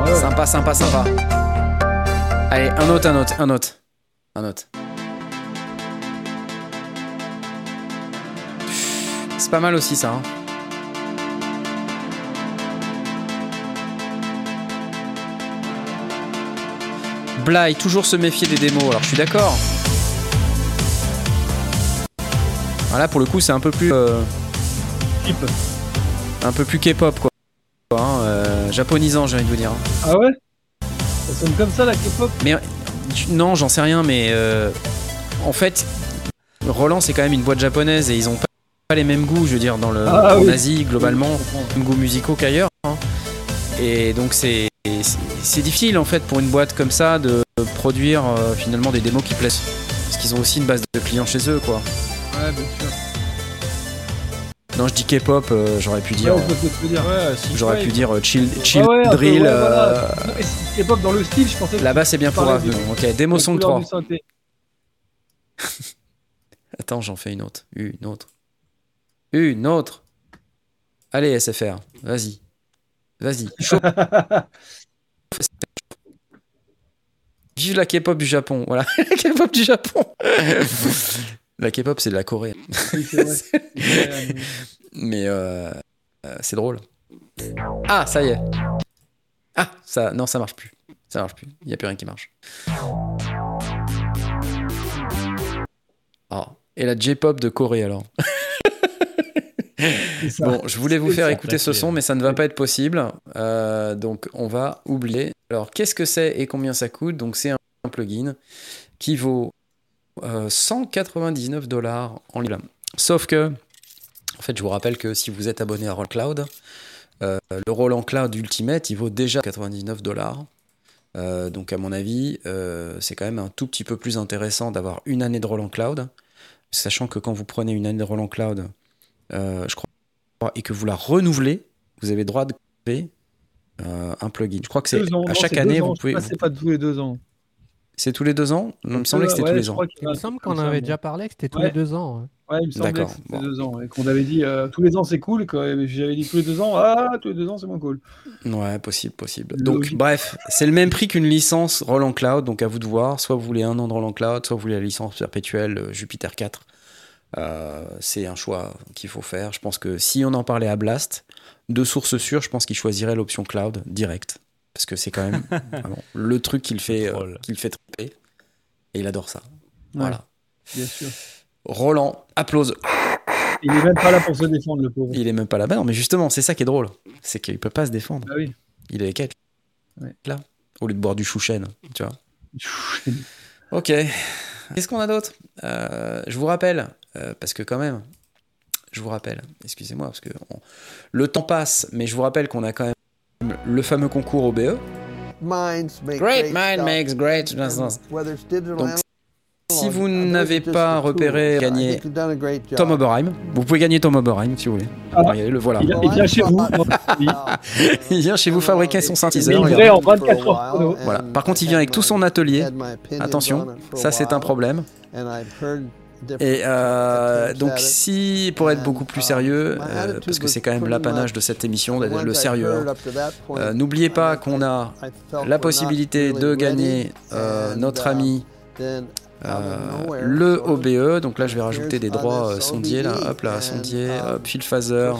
Ouais, ouais.
Sympa, sympa, sympa. Allez, un autre, un autre, un autre. Un autre. C'est pas mal aussi ça. hein. Bly, toujours se méfier des démos, alors je suis d'accord. Voilà, pour le coup, c'est un peu plus. euh, un peu plus K-pop, quoi. Hein, euh, japonisant, j'ai envie de vous dire. hein.
Ah ouais? Ça sonne comme ça la K-pop?
Mais non, j'en sais rien, mais euh, en fait, Roland, c'est quand même une boîte japonaise et ils ont pas les mêmes goûts, je veux dire, dans le,
Ah,
en
oui.
Asie, globalement,
comprends.
mêmes goûts musicaux qu'ailleurs. hein. Et donc, c'est c'est- c'est difficile, en fait, pour une boîte comme ça de produire euh, finalement des démos qui plaisent. Parce qu'ils ont aussi une base de clients chez eux, quoi.
Ouais, bien sûr.
Non, je dis K-pop, euh, j'aurais pu dire.
Ouais.
Ouais, si
J'aurais pu dire euh, chill, chill
un peu,
drill.
voilà. K-pop dans le style, je pensais. que
Là-bas, c'est bien pour
parlais
Ave.
du-
Ok, démo song
couleur
3.
du synthé. [laughs]
Attends, j'en fais une autre. Une autre. Une autre. Allez, SFR, vas-y. Vas-y. Chaud. [laughs] Vive la K-pop du Japon. Voilà, [laughs] la K-pop du Japon. la K-pop, c'est de la Corée.
Oui, vrai. [laughs]
Mais euh, euh, c'est drôle. Ah, ça y est. Ah, ça, non, ça marche plus. Ça marche plus. Il n'y a plus rien qui marche. Ah, et la J-pop de Corée alors. Bon, je voulais vous faire écouter ce son, mais ça ne va pas être possible. Euh, donc, on va oublier. Alors, qu'est-ce que c'est et combien ça coûte? Donc, c'est un plugin qui vaut euh, 199 dollars en ligne. Sauf que, en fait, je vous rappelle que si vous êtes abonné à Roll Cloud, euh, le Roland Cloud Ultimate, il vaut déjà 99 dollars. Euh, donc, à mon avis, euh, c'est quand même un tout petit peu plus intéressant d'avoir une année de Roland Cloud, sachant que quand vous prenez une année de Roland Cloud, euh, je crois, et que vous la renouvelez, vous avez droit de créer euh, un plugin. Je crois que c'est à chaque année,
ans.
vous pouvez.
C'est pas tous les deux ans.
C'est tous les deux ans? Non, Il me semblait que c'était
Ouais,
tous les ans.
Il me semble qu'on avait déjà parlé, que c'était tous
Ouais.
les deux ans.
Ouais, il me semblait
D'accord,
que c'était
bon.
deux ans. Et qu'on avait dit euh, tous les ans c'est cool. J'avais dit tous les deux ans, ah, tous les deux ans c'est moins cool.
Ouais, possible, possible.
Logique.
Donc, bref, c'est le même prix qu'une licence Roland Cloud, donc à vous de voir. Soit vous voulez un an de Roland Cloud, soit vous voulez la licence perpétuelle euh, Jupiter 4. Euh, c'est un choix qu'il faut faire. Je pense que si on en parlait à Blast, de source sûre, je pense qu'il choisirait l'option cloud direct. Parce que c'est quand même [laughs] vraiment le truc qu'il fait, euh, qu'il fait triper. Et il adore ça. Voilà.
Bien sûr.
Roland, applause.
Il est même pas là pour se défendre, le pauvre.
Il est même pas là-bas. Non, mais justement, c'est ça qui est drôle. C'est qu'il peut pas se défendre.
Ah oui.
Il est avec elle.
Ouais.
Là. Au lieu de boire du chouchen, tu vois. Ok. Qu'est-ce qu'on a d'autre? Euh, Je vous rappelle, euh, parce que quand même, je vous rappelle, excusez-moi, parce que on- le temps passe, mais je vous rappelle qu'on a quand même le fameux concours OBE.
Minds make
Great
great
mind makes great.
Whether it's digital
Donc, Si vous n'avez pas repéré, gagné
job.
Tom Oberheim, vous pouvez gagner Tom Oberheim si vous voulez.
Ah.
Regardez, le voilà.
Il, vient chez vous. Il- [laughs]
Il vient chez vous fabriquer son synthétiseur.
Il en 24 heures.
Voilà. Par contre, il vient avec tout son atelier. Attention, ça c'est un problème. Et euh, donc si, pour être beaucoup plus sérieux, euh, parce que c'est quand même l'apanage de cette émission, le sérieux, hein, euh, n'oubliez pas qu'on a la possibilité de gagner euh, notre ami euh, le OBE. Donc là, je vais rajouter des droits euh, sondiers. Là, hop là, sondier, hop, fil phaser.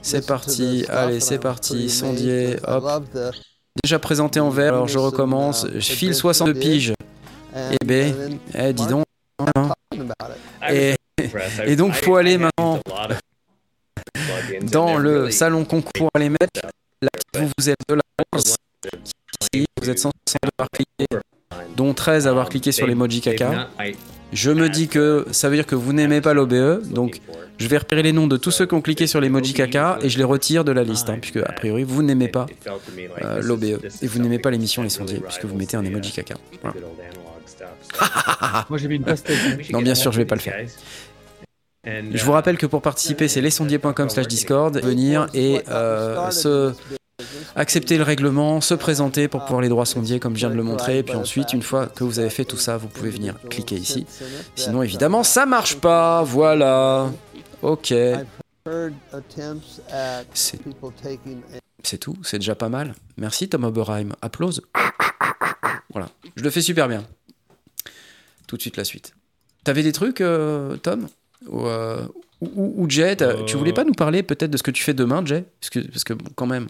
C'est parti, allez, c'est parti, sondier, hop. Déjà présenté en vert, alors je recommence. Je file 62 piges. Eh ben, eh, dis donc. hein. Et, et donc, faut aller maintenant dans le salon concours à les mettre. Là, vous, vous êtes de la 11, ici, vous êtes censé avoir cliqué, dont 13 avoir cliqué sur l'emoji caca. Je me dis que ça veut dire que vous n'aimez pas l'OBE, donc je vais repérer les noms de tous ceux qui ont cliqué sur l'emoji caca et je les retire de la liste, hein, puisque a priori vous n'aimez pas euh, l'OBE et vous n'aimez pas l'émission Les Sondiers, puisque vous mettez un emoji caca. Voilà. [laughs]
Moi j'ai mis une pastèque.
Non, bien sûr, je vais pas le faire. Je vous rappelle que pour participer, c'est lesondiers.com slash Discord, venir et euh, se accepter le règlement, se présenter pour pouvoir les droits sondiers comme je viens de le montrer, et puis ensuite, une fois que vous avez fait tout ça, vous pouvez venir cliquer ici. Sinon, évidemment, ça marche pas, voilà. Ok, C'est- c'est tout, c'est déjà pas mal. Merci Tom Oberheim, applause. Voilà, je le fais super bien. Tout de suite la suite. T'avais des trucs, euh, Tom ou, euh, ou, ou- Jay,
Euh.
tu voulais pas nous parler peut-être de ce que tu fais demain, Jay parce que, parce que bon, quand même.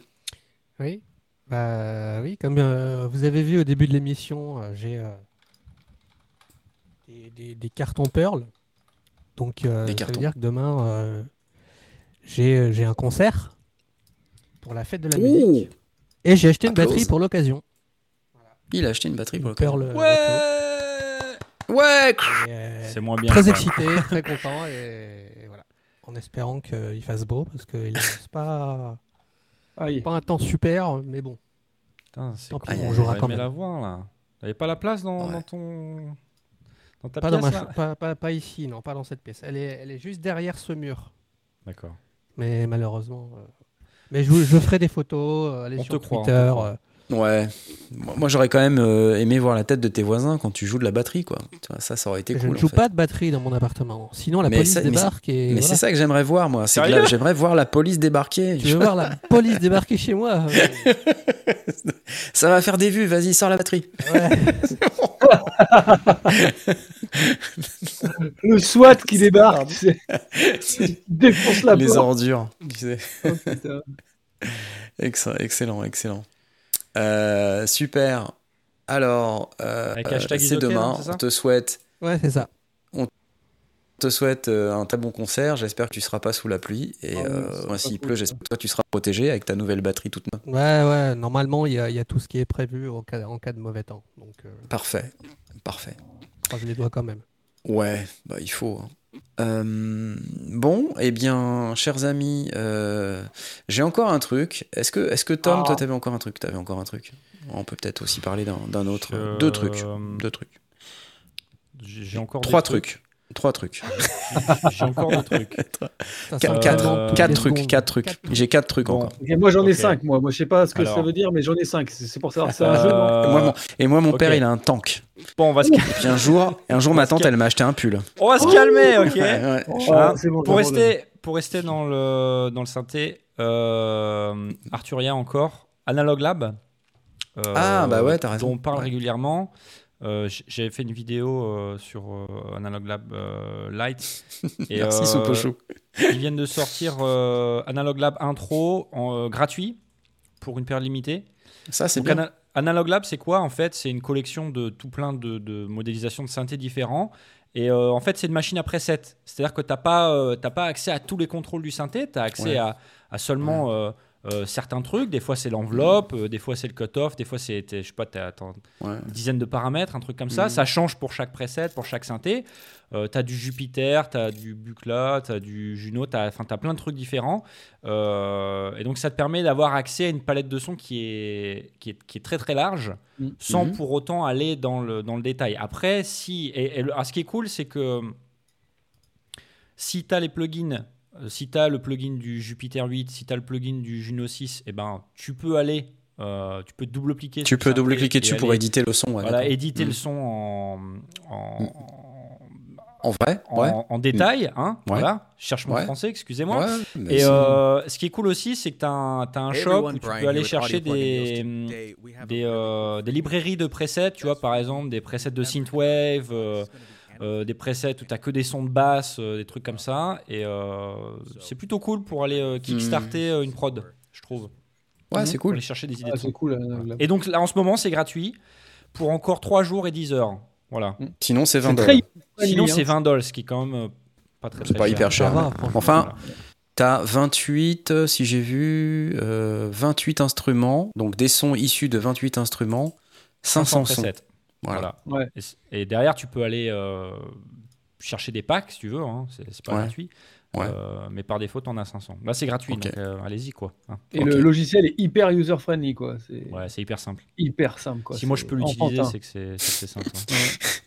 Oui. Bah oui, comme euh, vous avez vu au début de l'émission, euh, j'ai euh, des, des- des cartons Pearl. Donc euh,
Des
ça
cartons.
veut dire que demain euh, j'ai euh, j'ai un concert pour la fête de la musique. Et j'ai acheté une batterie pour l'occasion.
Il a acheté une batterie pour
Une
le
Pearl. euh,
Ouais Ouais
euh,
C'est moins bien.
très excité, [laughs] très content et, et voilà. en espérant qu'il fasse beau parce qu'il c'est pas pas un temps super, mais bon.
Putain,
Tant pis,
on
jouera quand même.
la voir là. T'avais pas la place dans,
Ouais.
dans ton. Dans ta
Pas, dans
pièce
ma
là
ch- pas, pas- pas ici, non, pas dans cette pièce. Elle est, elle est juste derrière ce mur.
D'accord.
Mais malheureusement. euh, Mais je, je ferai des photos, euh, aller
On
sur
te croit, on te
Twitter.
croit.
Ouais. Moi, j'aurais quand même euh, aimé voir la tête de tes voisins quand tu joues de la batterie, quoi. Tu vois, ça, ça aurait été
je
cool.
ne
en
joue
fait.
pas de batterie dans mon appartement. Sinon, la
Mais
police
ça- mais
débarque et.
Mais
voilà.
c'est ça que j'aimerais voir, moi. C'est j'aimerais voir la police débarquer.
Tu veux voir la police débarquer chez moi euh, [laughs]
Ça va faire des vues. Vas-y, sors la batterie.
ouais. [laughs]
Le SWAT qui débarque, [laughs] défonce la
Les
porte.
ordures. tu sais.
Oh,
excellent, excellent. Euh, super. Alors, euh, euh, c'est demain. on te souhaite,
ouais, c'est ça.
on te souhaite euh, un très bon concert. J'espère que tu seras pas sous la pluie. Et
oui,
euh, moi, s'il
cool,
pleut, j'espère que toi, tu seras protégé avec ta nouvelle batterie toute neuve.
Ouais, ouais. Normalement, il y, a- il y a tout ce qui est prévu cas, en cas de mauvais temps. Donc, euh,
Parfait, parfait.
croise les doigts quand même.
Ouais, bah il faut. hein. Euh, bon, eh bien, chers amis, euh, j'ai encore un truc. Est-ce que, est-ce que Tom,
Ah.
toi, t'avais encore un truc? T'avais encore un truc? On peut peut-être aussi parler d'un autre.
Je-
Deux trucs. Deux trucs.
J'ai encore
Trois trucs. Trois trucs. [laughs]
J'ai encore des trucs. [laughs]
Ça,
Quatre, trucs. Quatre trucs. J'ai quatre trucs
Bon.
encore.
Ok, moi j'en ai
Ok.
5 moi. Moi je sais pas ce que ça veut dire mais j'en ai 5. C'est pour savoir c'est un jeu.
Euh,
Et moi, mon, et moi, mon
ok.
père, il a un tank.
Bon, on va se,
Et puis un jour, et un jour ma tante, elle m'a acheté un pull.
on va se calmer, ok
Ouais, ouais.
Oh,
Ah,
c'est bon,
pour, rester, pour rester dans le, dans le synthé, euh, Arturia encore, Analog Lab. euh,
Ah, bah ouais, t'as raison.
Dont on parle régulièrement. Euh, J'avais fait une vidéo euh, sur euh, Analog Lab Lite. [laughs] Et,
Merci, Sopochou.
Ils viennent de sortir Analog Lab Intro en, gratuit pour une période limitée.
Ça, c'est bien.
Ana- Analog Lab, c'est quoi En fait, c'est une collection de tout plein de, de modélisations de synthés différents. Et en fait, c'est une machine à preset. C'est-à-dire que tu n'as pas, pas accès à tous les contrôles du synthé. Tu as accès
Ouais.
à, à seulement euh, certains trucs. Des fois, c'est l'enveloppe. euh, des fois, c'est le cutoff. Des fois, c'est, je sais pas,
Ouais.
une dizaine de paramètres, un truc comme ça.
Mhm.
Ça change pour chaque preset, pour chaque synthé. Euh, tu as du Jupiter, tu as du Bucla, tu as du Juno, tu as, plein de trucs différents. Euh, et donc, ça te permet d'avoir accès à une palette de sons qui est, qui est, qui est très très large,
Mhm.
sans
Mhm.
pour autant aller dans le, dans le détail. Après, si. Et, et le- alors, ce qui est cool, c'est que si tu as les plugins. Euh, Si tu as le plugin du Jupiter 8, si tu as le plugin du Juno 6, eh ben, tu peux aller, euh, tu peux double-cliquer.
Tu peux double-cliquer dessus pour éditer le son. ouais,
voilà, éditer
Mm.
le son en, en,
En vrai
en,
Ouais.
en détail. Hein,
Ouais.
Voilà, je cherche mon
Ouais.
français, excusez-moi. Et euh, ce qui est cool aussi, c'est que tu as un, t'as un
Hey
shop où tu peux aller chercher des, euh, des librairies de presets, tu vois, par exemple, des presets de synthwave, euh, des presets où tu que des sons de basse, euh, des trucs comme ça. Et euh, c'est plutôt cool pour aller euh, kickstarter euh, une prod, je trouve.
Ouais, c'est
Pour
cool.
aller chercher des idées
Ah,
de
c'est
sons.
cool. là.
Et donc là, en ce moment, c'est gratuit pour encore 3 jours et 10 heures. Voilà.
Sinon, c'est 20
C'est
dollars.
Sinon,
hein.
c'est 20 dollars, ce qui est quand même pas très,
C'est
très
pas hyper cher. ouais.
franchement.
Enfin,
Voilà.
T'as 28, euh, si j'ai vu, euh, 28 instruments, donc des sons issus de 28 instruments, 500 sons.
presets.
Voilà.
Voilà.
Ouais.
Et, derrière, tu peux aller euh, chercher des packs si tu veux. hein. C'est pas
Ouais.
gratuit.
Ouais.
Euh, mais par défaut, t'en as 500. Là, c'est gratuit, donc euh, allez-y quoi. Hein.
Et le logiciel est hyper user friendly quoi. C'est
Ouais, c'est hyper simple.
hyper simple quoi.
si moi je peux l'utiliser, c'est que c'est simple. hein.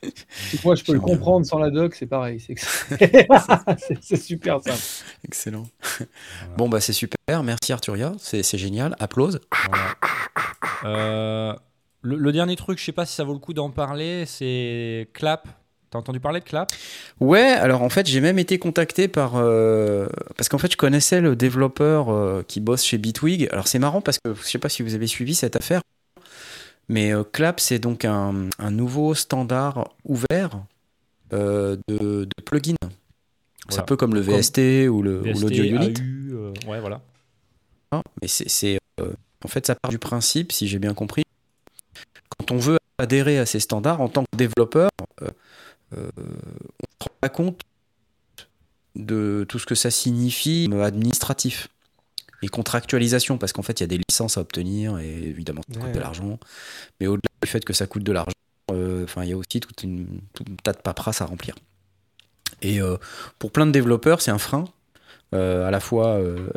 [laughs]
Si moi je peux le comprendre sans la doc, c'est pareil. C'est [laughs] [laughs] super simple.
Excellent. Bon, bah c'est super. Merci Arturia. C'est c'est génial. Applause.
Voilà. Euh, le, le dernier truc, je sais pas si ça vaut le coup d'en parler, c'est Clap. T'as entendu parler de Clap?
Ouais, alors en fait, j'ai même été contacté par. euh, parce qu'en fait, je connaissais le développeur euh, qui bosse chez Bitwig. Alors c'est marrant parce que je sais pas si vous avez suivi cette affaire, mais euh, Clap, c'est donc un, un nouveau standard ouvert de, de plugins. C'est un peu comme le VST ou l'Audio Unit.
AU, ouais, voilà.
Hein, Mais c'est, en fait, ça part du principe, si j'ai bien compris, quand on veut adhérer à ces standards en tant que développeur, euh, euh, on ne se rend pas compte de tout ce que ça signifie euh, administratif et contractualisation, parce qu'en fait, il y a des licences à obtenir et évidemment, ça coûte
Ouais.
de l'argent. Mais au-delà du fait que ça coûte de l'argent, enfin, il y a aussi une, tout un tas de paperasse à remplir. Et pour plein de développeurs, c'est un frein. Euh, à la fois euh,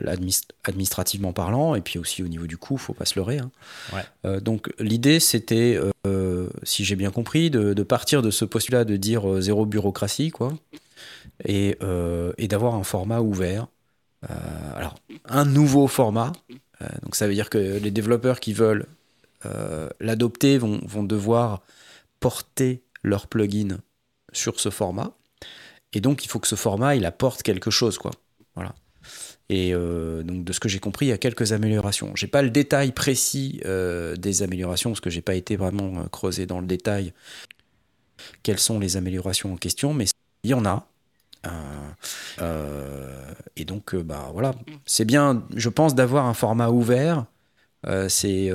administrativement parlant et puis aussi au niveau du coût, faut pas se leurrer. hein.
Ouais.
Euh, donc l'idée c'était, si j'ai bien compris, de, de partir de ce postulat de dire zéro bureaucratie, quoi, et, et d'avoir un format ouvert. Alors un nouveau format. Donc ça veut dire que les développeurs qui veulent euh, l'adopter vont, vont devoir porter leur plugin sur ce format. Et donc, il faut que ce format, il apporte quelque chose, quoi. Et euh, donc, de ce que j'ai compris, il y a quelques améliorations. J'ai pas le détail précis euh, des améliorations, parce que j'ai pas été vraiment euh, creusé dans le détail quelles sont les améliorations en question, mais il y en a. Et donc, bah voilà, c'est bien, je pense, d'avoir un format ouvert. C'est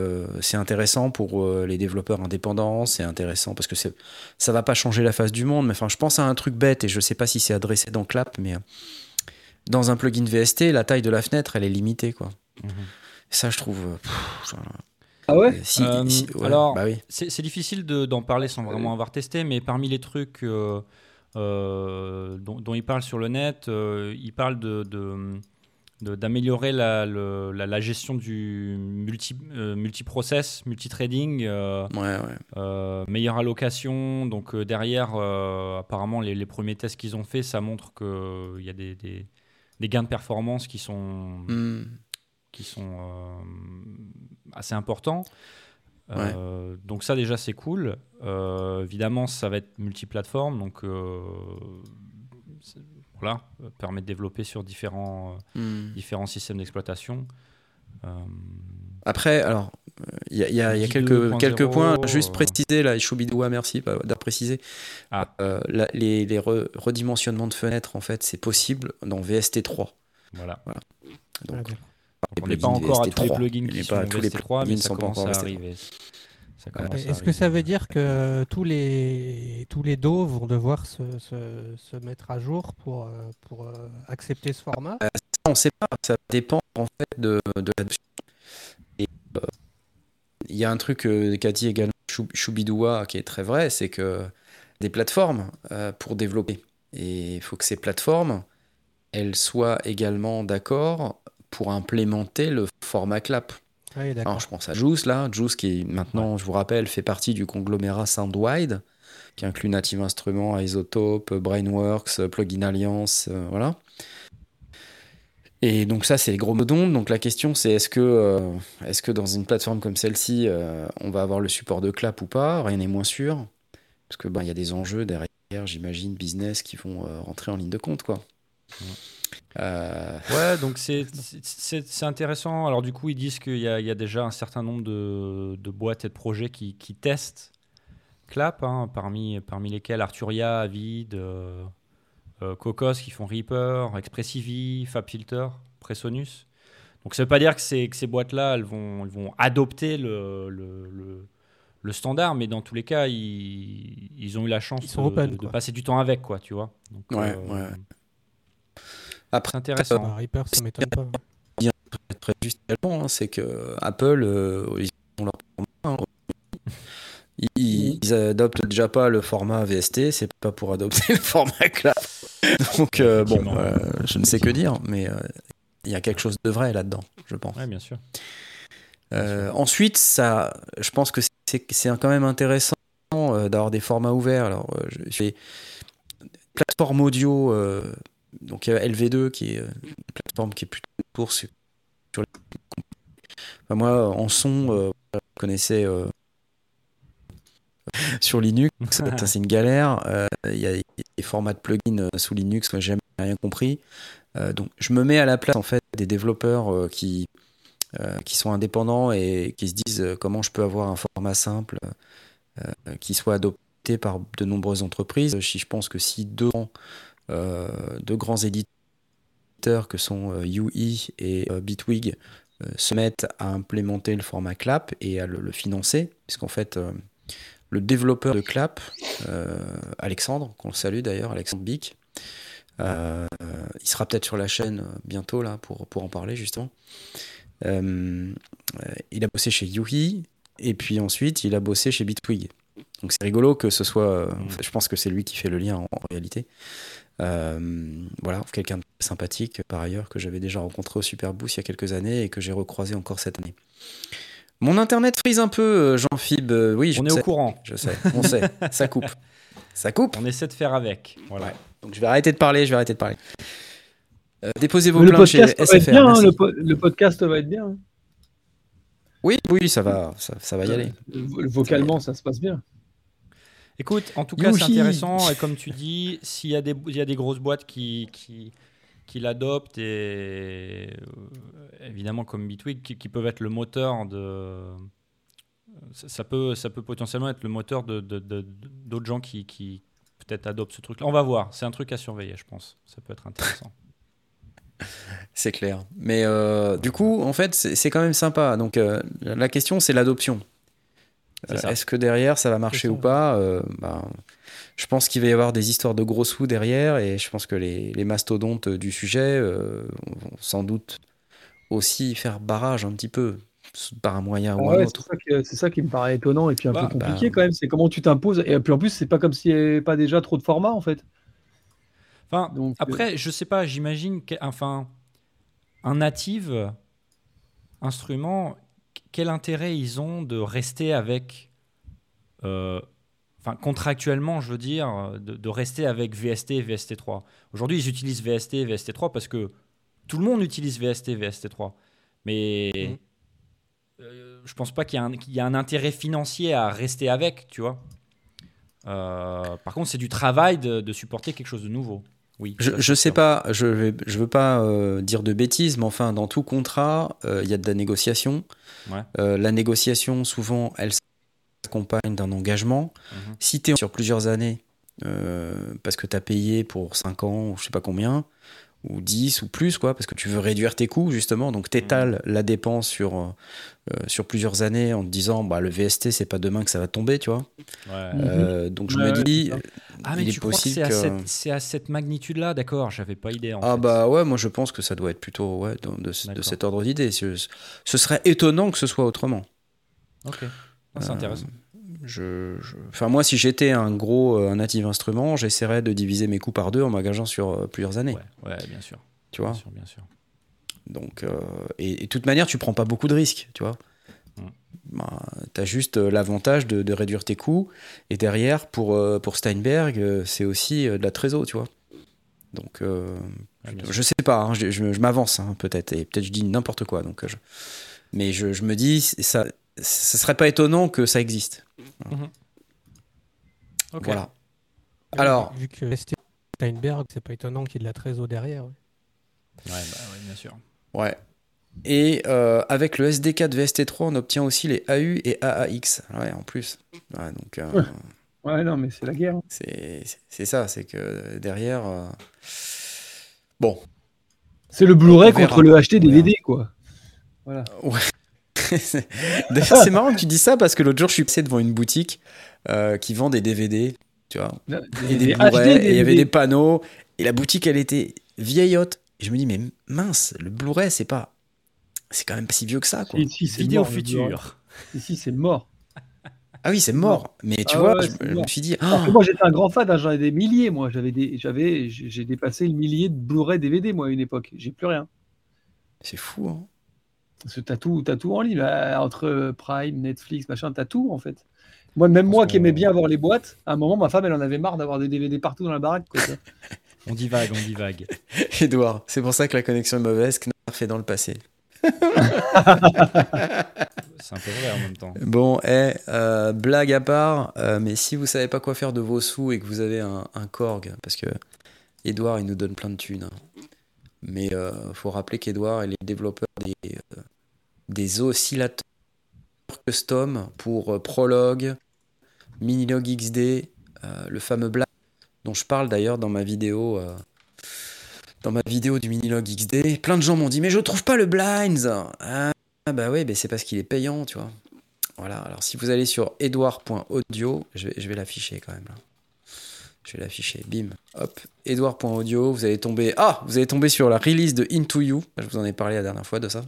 intéressant pour les développeurs indépendants, c'est intéressant parce que ça va pas changer la face du monde, mais enfin, je pense à un truc bête et je sais pas si c'est adressé dans Clap, mais dans un plugin VST, la taille de la fenêtre, elle est limitée, quoi.
Mhm.
Ça, je trouve. euh, pff,
Ah ouais
euh, si-
Euh,
si- ouais,
alors-
bah oui.
C'est c'est difficile de- d'en parler sans vraiment avoir testé, mais parmi les trucs euh, euh, dont, dont il parle sur le net, euh, il parle de, de- de- d'améliorer la, le- la, la gestion du multi, euh, multiprocess, multitrading, euh,
Ouais, ouais.
euh, meilleure allocation. Donc euh, derrière, euh, apparemment, les, les premiers tests qu'ils ont fait, ça montre qu'il y a des, des- des gains de performance qui sont,
Hmm.
qui sont euh, assez importants. Euh, donc ça déjà c'est cool. Euh, évidemment ça va être multiplateforme, donc voilà, permet de développer sur différents,
Hmm.
différents systèmes d'exploitation.
Après, alors, il y a, il y a- il y a
Guide
quelques,
2.0,
quelques points.
euh,
Juste préciser, là, Choubidoua, merci d'avoir précisé.
Ah.
Euh, la- les les re- redimensionnements de fenêtres, en fait, c'est possible dans VST3.
voilà.
Donc.
On n'est pas
plugins
encore à tous les
VST3.
plugins
Il n'est
qui
pas
sont
à tous les
VST3, mais
plugins
ça
sont pas
commence
encore
à
VST3.
arriver. Ça
Est-ce que ça veut dire que tous les, tous les dos vont devoir se, se, se mettre à jour pour, euh, pour accepter ce format?
On ne sait pas, ça dépend en fait de, de la Et euh, il y a un truc qu'a dit également Chou- Choubidoua qui est très vrai, c'est que des plateformes euh, pour développer. Et il faut que ces plateformes, elles soient également d'accord pour implémenter le format clap.
Oui, d'accord.
Alors, je pense à Juice, là. Juice, qui maintenant, je vous rappelle, fait partie du conglomérat Soundwide, qui inclut Native Instruments, Isotope, Brainworks, Plugin Alliance, euh, voilà. Et donc ça, c'est les gros modons. Donc la question, c'est est-ce que, euh, est-ce que dans une plateforme comme celle-ci, euh, on va avoir le support de clap ou pas? Rien n'est moins sûr. Parce que ben, y a des enjeux derrière, j'imagine, business qui vont euh, rentrer en ligne de compte, quoi.
Ouais, donc c'est- c'est intéressant. Alors du coup, ils disent qu'il y, a- déjà un certain nombre de, boîtes et de projets qui, qui testent Clap, hein, parmi, parmi lesquels Arturia, Avid, euh, Cocos qui font Reaper, Expressivi, FabFilter, Presonus. Donc ça veut pas dire que ces, que ces boîtes-là, elles vont, elles vont adopter le, le, le- le standard, mais dans tous les cas, ils, ils ont eu la chance de,
open,
de
quoi.
passer du temps avec, quoi, tu vois. Donc,
Ouais,
euh,
ouais. Après,
C'est intéressant.
Bah, Reaper, ça m'étonne pas.
très juste hein, c'est que Apple, euh, ils ont leur format, hein. Ils, ils adoptent déjà pas le format VST, c'est pas pour adopter [laughs] le format clap. [laughs] Donc euh, bon, euh, je ne sais que dire, mais euh, il y a quelque chose de vrai là-dedans, je pense.
Ouais, bien sûr.
Ensuite, ça, je pense que c'est quand même intéressant d'avoir des formats ouverts. Alors, je fais plateforme audio, donc il y a LV2 qui est une plateforme qui est plutôt pour sur, les- Enfin, moi, en son, je connaissais sur Linux, [laughs] ça c'est une galère. Euh, Il y formats de plugins euh, sous Linux, j'ai jamais rien compris. Euh, donc, je me mets à la place en fait des développeurs euh, qui qui sont indépendants et qui se disent comment je peux avoir un format simple qui soit adopté par de nombreuses entreprises. Si je pense que si deux, deux grands éditeurs que sont euh, UI et Bitwig se mettent à implémenter le format Clap et à le, financer, puisqu'en fait le développeur de Clap, euh, Alexandre, qu'on salue d'ailleurs, Alexandre Bic, euh, il sera peut-être sur la chaîne bientôt là pour, pour en parler justement. Euh, il a bossé chez Yuhi et puis ensuite il a bossé chez Bitwig. Donc c'est rigolo que ce soit. euh,
Mm.
Je pense que c'est lui qui fait le lien en, en réalité. Euh, voilà, quelqu'un de sympathique par ailleurs, que j'avais déjà rencontré au Super Boost il y a quelques années et que j'ai recroisé encore cette année. Mon internet frise un peu, euh, Jean-Phib. euh, Oui, je
On est
sais.
au courant.
Je sais, on sait. [laughs] Ça coupe. Ça coupe.
On essaie de faire avec. Voilà.
Ouais. Donc je vais arrêter de parler, je vais arrêter de parler. Euh, déposez vos plaintes chez
podcast, va être
SFR.
bien, hein, le, po- le podcast va être bien. hein.
Oui, oui, ça va, ça, ça va y aller.
Vocalement, ça se passe bien.
Écoute, en tout cas, c'est intéressant. Et comme tu dis, s'il y, a des- il y a des grosses boîtes qui, qui, qui l'adoptent et euh, évidemment comme Bitwig, qui, qui peuvent être le moteur de. Ça, ça peut, ça peut potentiellement être le moteur de, de- de- d'autres gens qui, qui peut-être adoptent ce truc-là. On va voir. C'est un truc à surveiller, je pense. Ça peut être intéressant. [laughs]
C'est clair. Mais euh, du coup, en fait, c'est c'est quand même sympa. Donc euh, la question, c'est l'adoption.
C'est
Euh. Est-ce que derrière, ça va marcher ou pas Euh, ben, Je pense qu'il va y avoir des histoires de gros sous derrière et je pense que les, les mastodontes du sujet euh, vont sans doute aussi faire barrage un petit peu par un moyen ou
Ah
un
ouais,
autre.
c'est ça, qui- c'est ça qui me paraît étonnant et puis un
Bah,
peu compliqué
bah.
quand même. C'est comment tu t'imposes. Et puis en plus, c'est pas comme s'il n'y avait pas déjà trop de formats en fait.
Enfin,
Donc, euh,
après, je sais pas, j'imagine enfin, un native instrument, quel intérêt ils ont de rester avec, euh, enfin, contractuellement, je veux dire, de, de rester avec VST et VST3. Aujourd'hui, ils utilisent VST et VST3 parce que tout le monde utilise VST et VST3. Mais
Mhm.
euh, je pense pas qu'il y, a un- qu'il y a un intérêt financier à rester avec, tu vois. Euh, par contre, c'est du travail de, de supporter quelque chose de nouveau. Oui.
Je, je sais pas, je vais, je veux pas euh, dire de bêtises, mais enfin, dans tout contrat, euh, il y a de la négociation.
Ouais.
La négociation, souvent, elle s'accompagne d'un engagement.
Mhm.
Si tu es sur plusieurs années, euh, parce que tu as payé pour 5 ans ou je sais pas combien, ou 10 ou plus, quoi, parce que tu veux réduire tes coûts, justement, donc tu étales la dépense sur, euh, sur plusieurs années en te disant, bah, le VST, c'est pas demain que ça va tomber, tu vois.
Ouais.
Euh, donc je
Ouais,
me dis.
Ah, mais
il
tu
est
crois que
possible
c'est à,
que-
cette, c'est à cette magnitude-là? D'accord, j'avais pas idée en
Ah
fait.
bah ouais, moi je pense que ça doit être plutôt ouais, de, de- cet ordre d'idée. Ce, ce serait étonnant que ce soit autrement.
Ok. Ah, c'est
Euh,
intéressant.
Je, je- Enfin moi si j'étais un gros euh, un native instrument, j'essaierais de diviser mes coûts par deux en m'engageant sur euh, plusieurs années.
Ouais, ouais, bien sûr.
Tu vois
Bien sûr, bien sûr.
Donc euh, et, et de toute manière tu prends pas beaucoup de risques, tu vois.
Mm.
Bah, t'as juste euh, l'avantage de, de réduire tes coûts et derrière pour euh, pour Steinberg c'est aussi de la trésor, tu vois. Donc euh. Je sais pas, hein, je, je- je m'avance hein, peut-être, et peut-être je dis n'importe quoi. Donc, je- Mais je, je me dis, ça, ce serait pas étonnant que ça existe.
Ok.
Voilà. Alors-
vu que ST Steinberg, c'est pas étonnant qu'il y ait de la trésor derrière. ouais.
Ouais, bah, ouais, bien sûr.
Ouais. Et euh, avec le SDK de VST3, on obtient aussi les AU et AAX. Ouais, en plus. Ouais, donc, euh,
Ouais. Ouais, non, mais c'est la guerre. hein.
c'est c'est ça, c'est que derrière. euh, Bon.
C'est le Blu-ray contre le HD DVD, quoi. Voilà.
D'ailleurs, c'est marrant que tu dis ça parce que l'autre jour, je suis passé devant une boutique euh, qui vend des DVD, tu vois. et des
Des
Blu-ray, et il y avait
DVD.
des panneaux, et la boutique, elle était vieillotte. Et je me dis, mais mince, le Blu-ray, c'est pas. C'est quand même pas si vieux que ça, quoi.
Si, si,
Vidéo future.
Ici, c'est mort.
Ah oui, c'est mort. Mais tu
Ah
vois,
ouais,
je, me suis dit, ah,
que moi, j'étais un grand fan, hein, j'en avais des milliers, moi. J'avais des, j'avais, j'ai dépassé le millier de Blu-ray DVD, moi, à une époque. J'ai plus rien.
c'est fou, hein.
Parce que t'as tout, en ligne, là, entre Prime, Netflix, machin, t'as tout, en fait. Moi, même moi qui aimais bien avoir les boîtes, à un moment, ma femme, elle en avait marre d'avoir des DVD partout dans la baraque, quoi. [laughs]
On divague, on divague. [laughs]
Edouard, c'est pour ça que la connexion est mauvaise, Knarf fait dans le passé. [laughs]
C'est un peu vrai en même temps.
Bon, eh, euh, blague à part, euh, mais si vous savez pas quoi faire de vos sous et que vous avez un, un Korg, parce que Edouard, il nous donne plein de thunes. hein. Mais euh, faut rappeler qu'Edouard, il est le développeur des, euh, des oscillateurs custom pour euh, Prolog, Minilog XD, euh, le fameux blague dont je parle d'ailleurs dans ma vidéo. euh, dans ma vidéo du Minilog XD, plein de gens m'ont dit mais je trouve pas le blinds. Ah bah oui, bah c'est parce qu'il est payant, tu vois. Voilà, alors si vous allez sur edouard.audio, je vais, je vais l'afficher quand même là. Je vais l'afficher, bim, hop, edouard.audio, vous allez tomber. Ah, vous allez tomber sur la release de Into You, je vous en ai parlé la dernière fois de ça.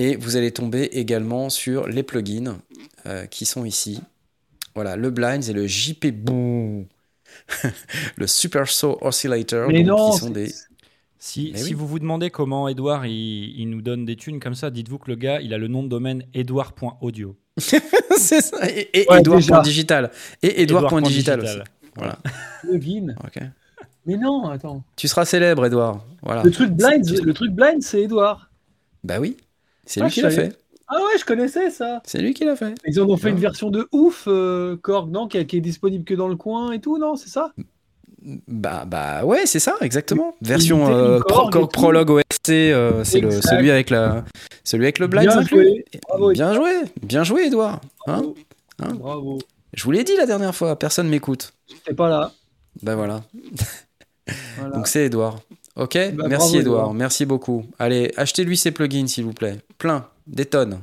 Et vous allez tomber également sur les plugins euh, qui sont ici. Voilà, le Blinds et le JP Boo. [laughs] le Super Saw Oscillator,
Mais
donc,
non,
qui sont
c'est-
des.
Si,
Mais
si
oui.
vous vous demandez comment Edouard il, il nous donne des thunes comme ça, dites-vous que le gars il a le nom de domaine edouard.audio. [laughs]
c'est ça. Et, et
Ouais,
Edouard.digital. Et Edouard.digital aussi.
Edouard.digital.
Voilà. [laughs] Ok.
Mais non, attends.
Tu seras célèbre, Edouard. Voilà.
Le truc blind, le truc blind, c'est Edouard.
Bah oui. C'est
Ah,
lui qui l'a fait.
Ah ouais, je connaissais ça.
C'est lui qui l'a fait.
Ils en ont fait une version de ouf, euh, Korg, non, qui, qui est disponible que dans le coin et tout, non, c'est ça?
Bah, bah ouais, c'est ça, exactement. Version euh,
Korg
Korg. Prologue OST, euh, c'est le, celui avec la, celui avec le blind
Bien joué. Bravo,
Bien joué, bien joué, Edouard. Hein. Hein
Bravo.
Je vous l'ai dit la dernière fois, personne m'écoute.
J'étais pas là.
Bah voilà.
Voilà.
Donc c'est Edouard. Ok,
Bah,
merci
bravo,
Edouard,
Edouard.
merci beaucoup. Allez, achetez-lui ses plugins s'il vous plaît. Plein, des tonnes.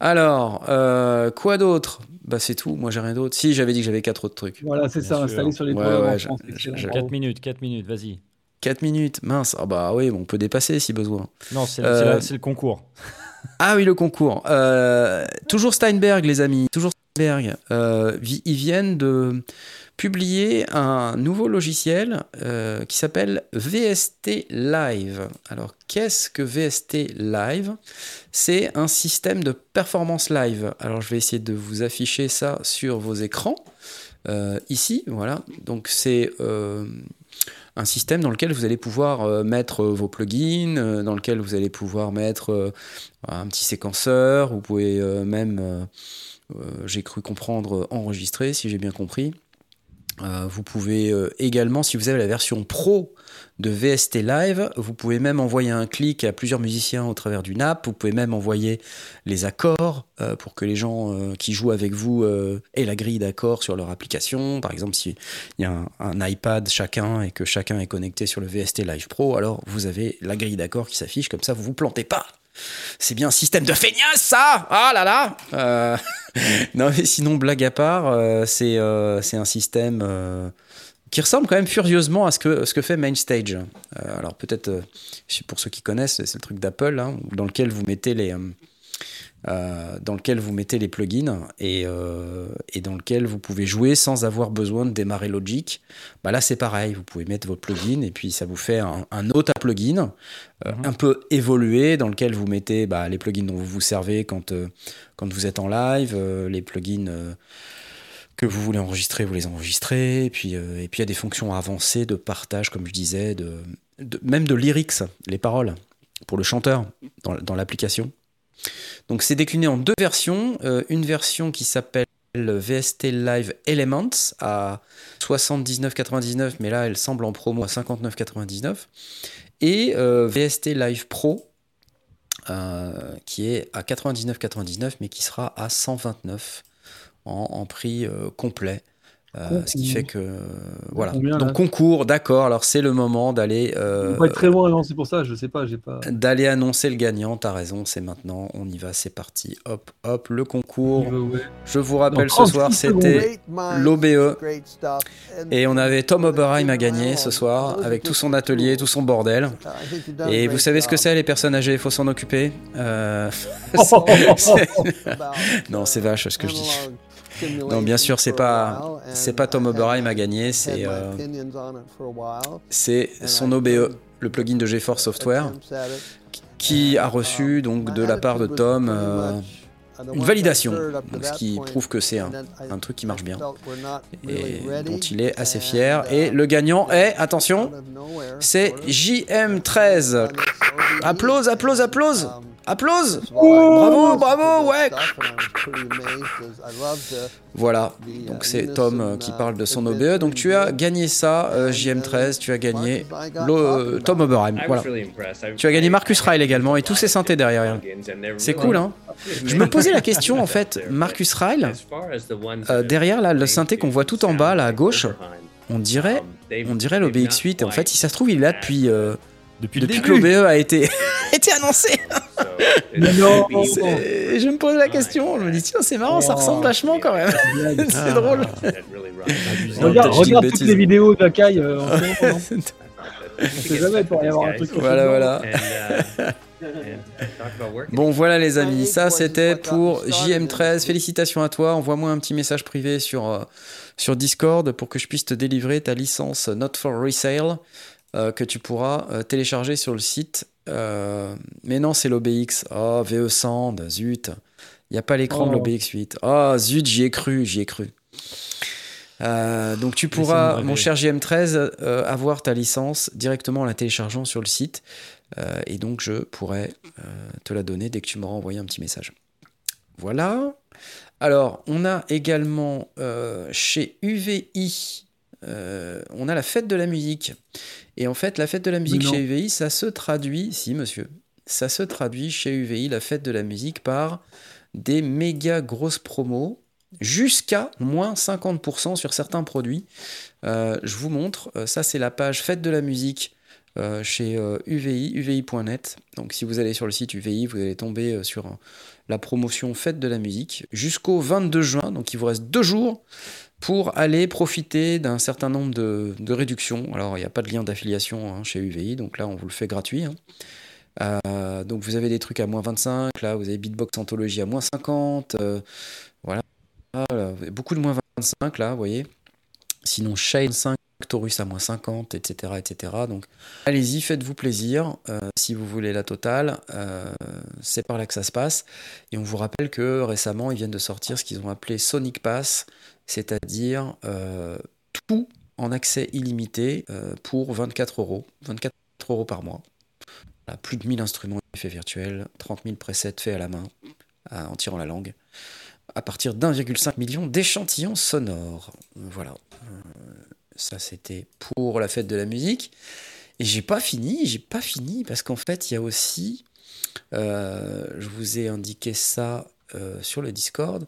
Alors, euh, quoi d'autre? Bah c'est tout, moi j'ai rien d'autre. Si, j'avais dit que j'avais quatre autres trucs.
Voilà, c'est ça,
sûr.
installé sur les
Ouais, ouais,
en
je-
France.
je-
excellent,
je-
bravo.
4 minutes, 4 minutes, vas-y.
4 minutes, mince. Ah bah oui, bon, on peut dépasser si besoin.
Non, c'est
Euh,
le concours. [laughs]
Ah oui, le concours. Euh, toujours Steinberg, les amis. Toujours Steinberg. Euh, vi- ils viennent de publier un nouveau logiciel euh, qui s'appelle VST Live. Alors, qu'est-ce que VST Live? C'est un système de performance live. Alors, je vais essayer de vous afficher ça sur vos écrans. Euh, ici, voilà. Donc, c'est euh, un système dans lequel vous allez pouvoir mettre vos plugins, dans lequel vous allez pouvoir mettre un petit séquenceur. Vous pouvez même, j'ai cru comprendre, enregistrer, si j'ai bien compris. Euh, vous pouvez euh, également, si vous avez la version pro de VST Live, vous pouvez même envoyer un clic à plusieurs musiciens au travers d'une app. Vous pouvez même envoyer les accords euh, pour que les gens qui jouent avec vous aient la grille d'accords sur leur application. Par exemple, s'il y a un iPad chacun et que chacun est connecté sur le VST Live Pro, alors vous avez la grille d'accords qui s'affiche, comme ça vous vous plantez pas. C'est bien un système de feignasse, ça Ah là là Euh, [laughs] Non, mais sinon, blague à part, euh, c'est euh, un système euh, qui ressemble quand même furieusement à ce que, ce que fait MainStage. Alors, peut-être, pour ceux qui connaissent, c'est le truc d'Apple, hein, dans lequel vous mettez les. Euh, dans lequel vous mettez les plugins et, euh, et dans lequel vous pouvez jouer sans avoir besoin de démarrer Logic. Bah là, c'est pareil, vous pouvez mettre votre plugin et puis ça vous fait un, un autre plugin euh,
Mhm.
un peu évolué dans lequel vous mettez bah, les plugins dont vous vous servez quand, quand vous êtes en live, les plugins que vous voulez enregistrer, vous les enregistrez. Et puis euh, et puis il y a des fonctions avancées de partage, comme je disais, de, de- même de lyrics, les paroles, pour le chanteur dans, dans l'application. Donc c'est décliné en deux versions. Euh, une version qui s'appelle VST Live Elements à 79,99, mais là elle semble en promo à 59,99. Et euh, VST Live Pro euh, qui est à 99,99, mais qui sera à 129 en, prix complet. Euh, ce qui fait que euh, voilà.
Combien, là
Donc concours, d'accord. Alors c'est le moment d'aller euh,
On va être très loin, non, c'est pour ça, je sais pas, j'ai pas.
d'aller annoncer le gagnant. T'as raison, c'est maintenant. On y va, c'est parti. Hop, hop, le concours.
Ouais.
Je vous rappelle
Dans
ce soir,
36 secondes.
c'était l'OBE. Et on avait Tom Oberheim à gagner ce soir avec tout son atelier, tout son bordel. Et vous savez ce que c'est, les personnes âgées, il faut s'en occuper. Euh, [laughs] [laughs] Non, c'est vache ce que je dis. Non, bien sûr, c'est pas, c'est pas Tom Oberheim à gagner, c'est euh, c'est son OBE, le plugin de GeForce Software, qui a
And,
reçu
um,
donc de la part de Tom euh,
uh,
une validation, donc ce qui prouve que c'est un, un truc qui marche bien et dont il est assez fier. Et
uh,
le gagnant est, attention, c'est
sort of,
JM13.
on this OBE,
Applause, applause, applause. Applause Bravo, bravo, ouais. Voilà,
be,
donc
uh,
c'est Tom euh, qui
uh,
parle de son OBE. Donc tu as gagné ça, euh,
And,
JM13, tu as gagné le- Tom. Oberheim. Voilà. Tu as gagné Marcus Ryle également et tous ses synthés derrière. C'est cool, hein Je me posais la question en fait, Marcus Ryle, euh, derrière là, le synthé qu'on voit tout en bas là à gauche, on dirait, on dirait l'OBX8. En fait, si ça se trouve, il est là depuis, euh,
Depuis,
que l'OBE a été, [laughs] été annoncé.
Mais non,
Je me pose la question, je me dis tiens, c'est marrant, ça ressemble vachement quand même. [laughs] c'est drôle.
Regarde,
dis une
regarde toutes les vidéos caille euh, en ce moment, non [laughs] On sait jamais, il pourrait y avoir un truc.
Voilà, voilà. Bon, voilà les amis, ça c'était pour JM13. Félicitations à toi. Envoie-moi un petit message privé sur, euh, sur Discord pour que je puisse te délivrer ta licence Not for Resale. euh, que tu pourras euh, télécharger sur le site. Euh, mais non, c'est l'OBX. Oh, VE100, zut. Il n'y a pas l'écran de
Oh.
l'OBX 8. Oh, zut, j'y ai cru, j'y ai cru. Euh, donc tu pourras, mon cher JM13, euh, avoir ta licence directement en la téléchargeant sur le site. Et donc je pourrais euh, te la donner dès que tu m'auras envoyé un petit message. Voilà. Alors, on a également chez UVI, on a la fête de la musique. Et en fait, la fête de la musique chez UVI, ça se traduit, si monsieur, ça se traduit chez UVI, la fête de la musique, par des méga grosses promos jusqu'à moins 50% sur certains produits. Euh, je vous montre, euh, ça c'est la page fête de la musique euh, chez euh, UVI, uvi.net. Donc si vous allez sur le site UVI, vous allez tomber euh, sur la promotion fête de la musique jusqu'au 22 juin. Donc il vous reste deux jours pour aller profiter d'un certain nombre de, réductions. Alors il n'y a pas de lien d'affiliation hein, chez UVI, donc là on vous le fait gratuit. hein. Euh, donc vous avez des trucs à moins 25, là vous avez Beatbox Anthology à moins 50, euh, voilà. Voilà, beaucoup de moins 25 là, vous voyez. Sinon Shane 5, Taurus à moins 50, etc. etc. Donc allez-y, faites-vous plaisir. Euh, si vous voulez la totale, euh, c'est par là que ça se passe. Et on vous rappelle que récemment, ils viennent de sortir ce qu'ils ont appelé Sonic Pass, c'est-à-dire euh, tout en accès illimité euh, pour 24 euros. 24 euros par mois. Plus de 1000 instruments effets virtuels, 30 000 presets faits à la main, en tirant la langue, à partir d'1,5 million d'échantillons sonores. Voilà. Euh, ça, c'était pour la fête de la musique. Et j'ai pas fini, j'ai pas fini, parce qu'en fait, il y a aussi, je vous ai indiqué ça sur le Discord,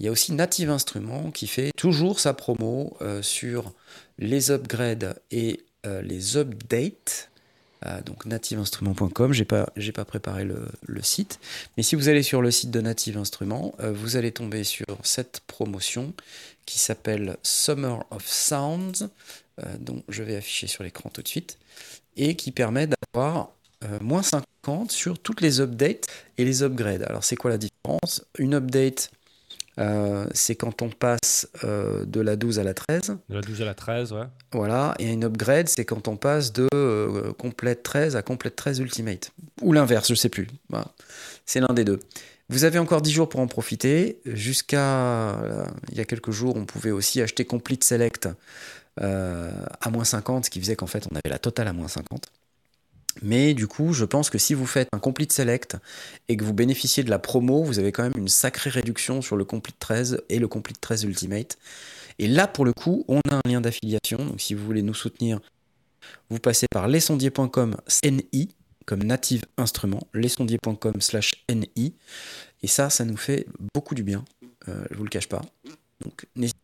il y a aussi Native Instruments qui fait toujours sa promo euh, sur les upgrades et euh, les updates. Euh, donc nativeinstruments.com, j'ai pas, pas préparé le, le site. Mais si vous allez sur le site de Native Instruments, vous allez tomber sur cette promotion qui s'appelle Summer of Sounds, dont je vais afficher sur l'écran tout de suite, et qui permet d'avoir moins 50 sur toutes les updates et les upgrades. Alors c'est quoi la différence? Une update, euh, c'est quand on passe euh, de la 12 à la 13.
De la 12 à la 13, ouais.
Voilà, et une upgrade, c'est quand on passe de euh, complète 13 à complète 13 Ultimate. Ou l'inverse, je sais plus. Voilà. C'est l'un des deux. Vous avez encore 10 jours pour en profiter. Jusqu'à euh, il y a quelques jours, on pouvait aussi acheter Complete Select à moins 50, ce qui faisait qu'en fait, on avait la totale à moins 50. Mais du coup, je pense que si vous faites un Complete Select et que vous bénéficiez de la promo, vous avez quand même une sacrée réduction sur le Complete 13 et le Complete 13 Ultimate. Et là, pour le coup, on a un lien d'affiliation. Donc, si vous voulez nous soutenir, vous passez par lesondiers.com NI, comme native instrument, lesondiers.com slash NI. Et ça, ça nous fait beaucoup du bien. Euh, je vous le cache pas. Donc, n'hésitez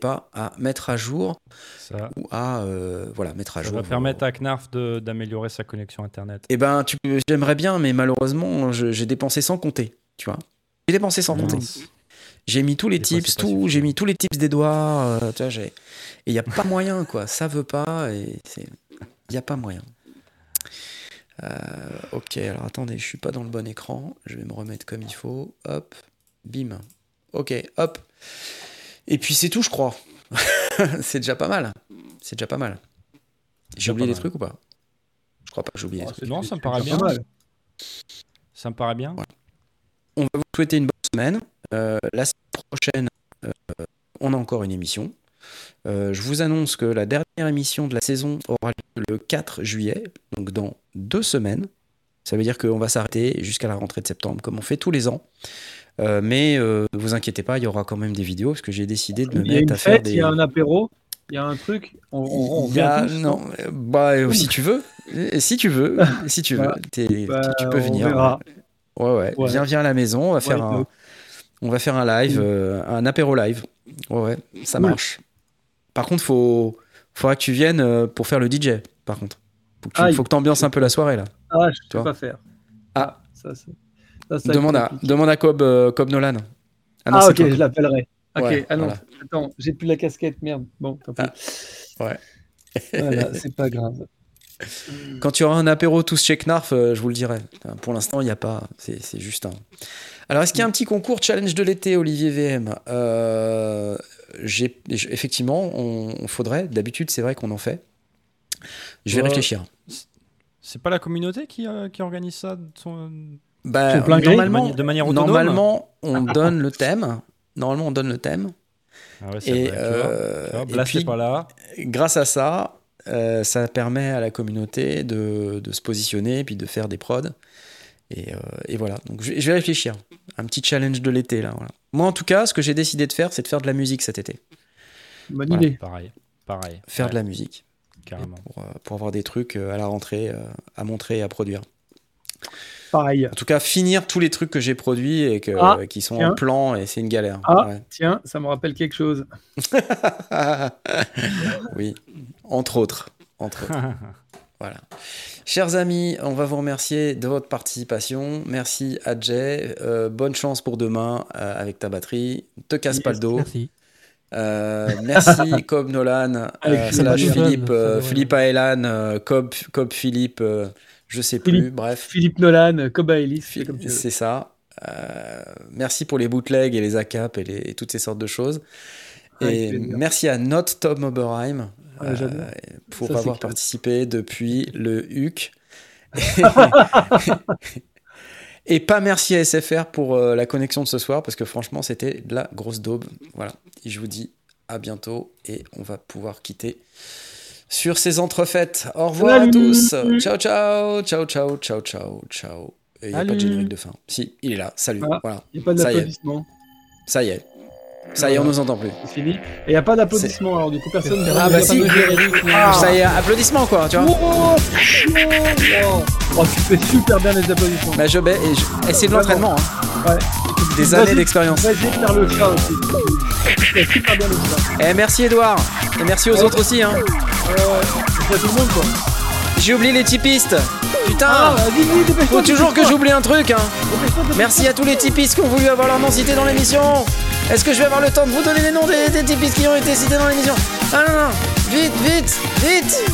pas à mettre à jour
Ça,
ou à euh, voilà, mettre à
ça
jour.
va
vos-
permettre à Knarf d'améliorer sa connexion Internet.
Eh ben, j'aimerais bien, mais malheureusement, j'ai dépensé sans compter. Tu vois J'ai dépensé sans compter. J'ai mis tous les
Des
tips, tout, j'ai mis tous les tips d'Edouard, euh, tu vois, et il n'y a pas moyen, quoi. Ça veut pas, et il n'y a pas moyen. Euh, ok, alors attendez, je suis pas dans le bon écran, je vais me remettre comme il faut. Hop, bim. Ok, hop. Et puis c'est tout, je crois. [laughs] c'est déjà pas mal. C'est déjà pas mal. J'ai oublié des trucs ou pas? Je crois pas que j'ai oublié des
Oh,
trucs.
Non, ça me paraît bien. Ça me paraît bien.
On va vous souhaiter une bonne semaine. Euh, la semaine prochaine, euh, on a encore une émission. Euh, je vous annonce que la dernière émission de la saison aura lieu le 4 juillet, donc dans deux semaines. Ça veut dire qu'on va s'arrêter jusqu'à la rentrée de septembre, comme on fait tous les ans. Euh, mais euh, ne vous inquiétez pas, il y aura quand même des vidéos, parce que j'ai décidé de me mettre
une
à faire
fête,
des...
il y a un apéro, il y a un truc. On, on, on vient tous,
non, euh, bah, euh, si tu veux, Euh, si tu veux, [laughs] si tu veux,
Bah, Bah,
tu peux
on
venir.
verra.
Ouais, ouais,
Ouais.
Viens, viens à la maison, on va faire
Ouais,
un, on va faire un live, euh, un apéro live. Ouais, ouais, ça
Cool.
marche. Par contre, faut, faudra que tu viennes euh, pour faire le DJ. Par contre, faut que tu
Aïe.
faut que ambiances un peu la soirée là.
Ah, je
vois.
pas faire.
Ah.
ça, ça
demande à, demande à Cobb, euh, Cobb Nolan. non,
Ah,
c'est
ok,
toi.
je l'appellerai. Ok,
Ouais,
ah non,
voilà.
attends, j'ai plus la casquette, merde. Bon, tant pis.
Ah, ouais.
voilà, c'est pas grave. [laughs]
Quand tu auras un apéro tous chez Knarf, euh, je vous le dirai. Enfin, Pour l'instant, il n'y a pas. C'est c'est juste un. Alors, est-ce qu'il y a un petit concours challenge de l'été, Olivier VM Euh, Effectivement, on, on faudrait. D'habitude, c'est vrai qu'on en fait. Je vais réfléchir.
C'est pas la communauté qui, euh, qui organise ça de son-
Bah,
plein
normalement,
de manière autonome
normalement, on [laughs] donne le thème. Normalement, on donne le thème.
Ah ouais,
Et,
vrai, tu vois.
euh,
Tu vois,
et puis,
pas là.
grâce à ça, euh, ça permet à la communauté de, de se positionner et puis de faire des prods. Et, euh, et voilà. Donc, je, je vais réfléchir. Un petit challenge de l'été là. voilà. Moi, en tout cas, ce que j'ai décidé de faire, c'est de faire de la musique cet été.
Bonne
Voilà.
idée.
Pareil. Pareil.
Faire
Ouais,
de la musique
Carrément.
pour, euh, pour avoir des trucs euh, à la rentrée euh, à montrer et à produire.
Pareil.
En tout cas, finir tous les trucs que j'ai produits et que,
Ah,
qui sont
tiens.
en plan et c'est une galère.
Ah.
Ouais.
Tiens, ça me rappelle quelque chose. [laughs]
oui, entre autres. Entre autres. [laughs] Voilà. Chers amis, on va vous remercier de votre participation. Merci à Jay. Euh, bonne chance pour demain euh, avec ta batterie. Te casse pas le dos.
Merci.
Euh, merci [laughs] Cobb Nolan euh,
Philippe
slash Philippe, euh, Aelan, euh, Cobb, Cobb Philippe, euh, je sais plus. Bref,
Philippe Nolan, Coba Ellis, c'est
ça. Euh, merci pour les bootlegs et les ACAP et, les- et toutes ces sortes de choses. Et merci à Not Tom Oberheim
Ouais,
euh, pour
Ça,
avoir participé depuis le HUC. [laughs] Et pas merci à SFR pour euh, la connexion de ce soir parce que franchement c'était de la grosse daube. Voilà. Et je vous dis à bientôt et on va pouvoir quitter sur ces entrefaites. Au revoir à tous. Ciao ciao ciao ciao ciao ciao ciao. Et il n'y a pas de générique de fin. Si, il est là. Salut.
Ah.
Voilà.
Il n'y a pas
Ça y est.
d'applaudissements.
Ça y est. Ça y est, on nous entend plus.
C'est fini. Et il n'y a pas d'applaudissements, alors du coup, personne ne
Ah, bah, si.
Ah.
Ça y est, applaudissements quoi, tu vois.
Oh, oh, oh, tu fais super bien les applaudissements.
Bah je vais et, je- et c'est de l'entraînement, hein.
Ouais.
des années d'expérience.
Vas-y faire le chat aussi. Super bien le.
Et merci Edouard. Et merci aux autres aussi. Hein.
Ouais, ouais. C'est tout le monde, quoi.
J'ai oublié les typistes. Putain.
Ah.
Faut toujours que j'oublie un truc. Hein. Merci à tous les typistes qui ont voulu avoir leur nom cité dans l'émission. Est-ce que je vais avoir le temps de vous donner les noms des, des typistes qui ont été cités dans l'émission? Ah non, non. Vite, vite, vite.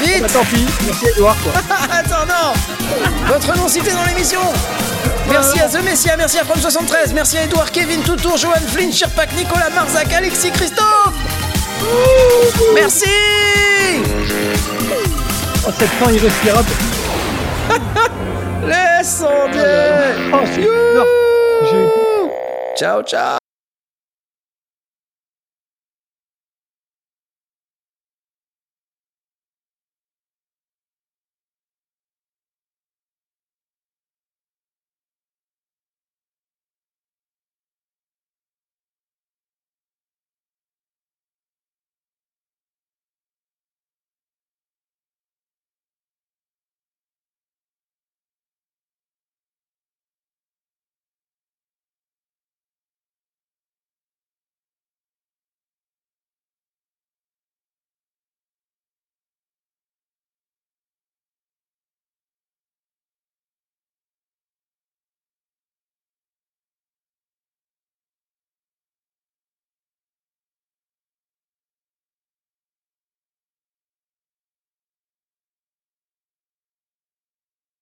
Vite.
Bah, tant pis, merci Edouard, quoi. [laughs]
Attends, non Votre nom cité dans l'émission. Merci à The Messia, merci à From73, merci à Edouard, Kevin, Toutour, Johan, Flynn, Sherpak, Nicolas, Marzac, Alexis, Christophe. Merci.
Oh, cette fin irrespirable.
Les [laughs] sondiers
Oh, j'ai eu peur. J'ai eu
Ciao, ciao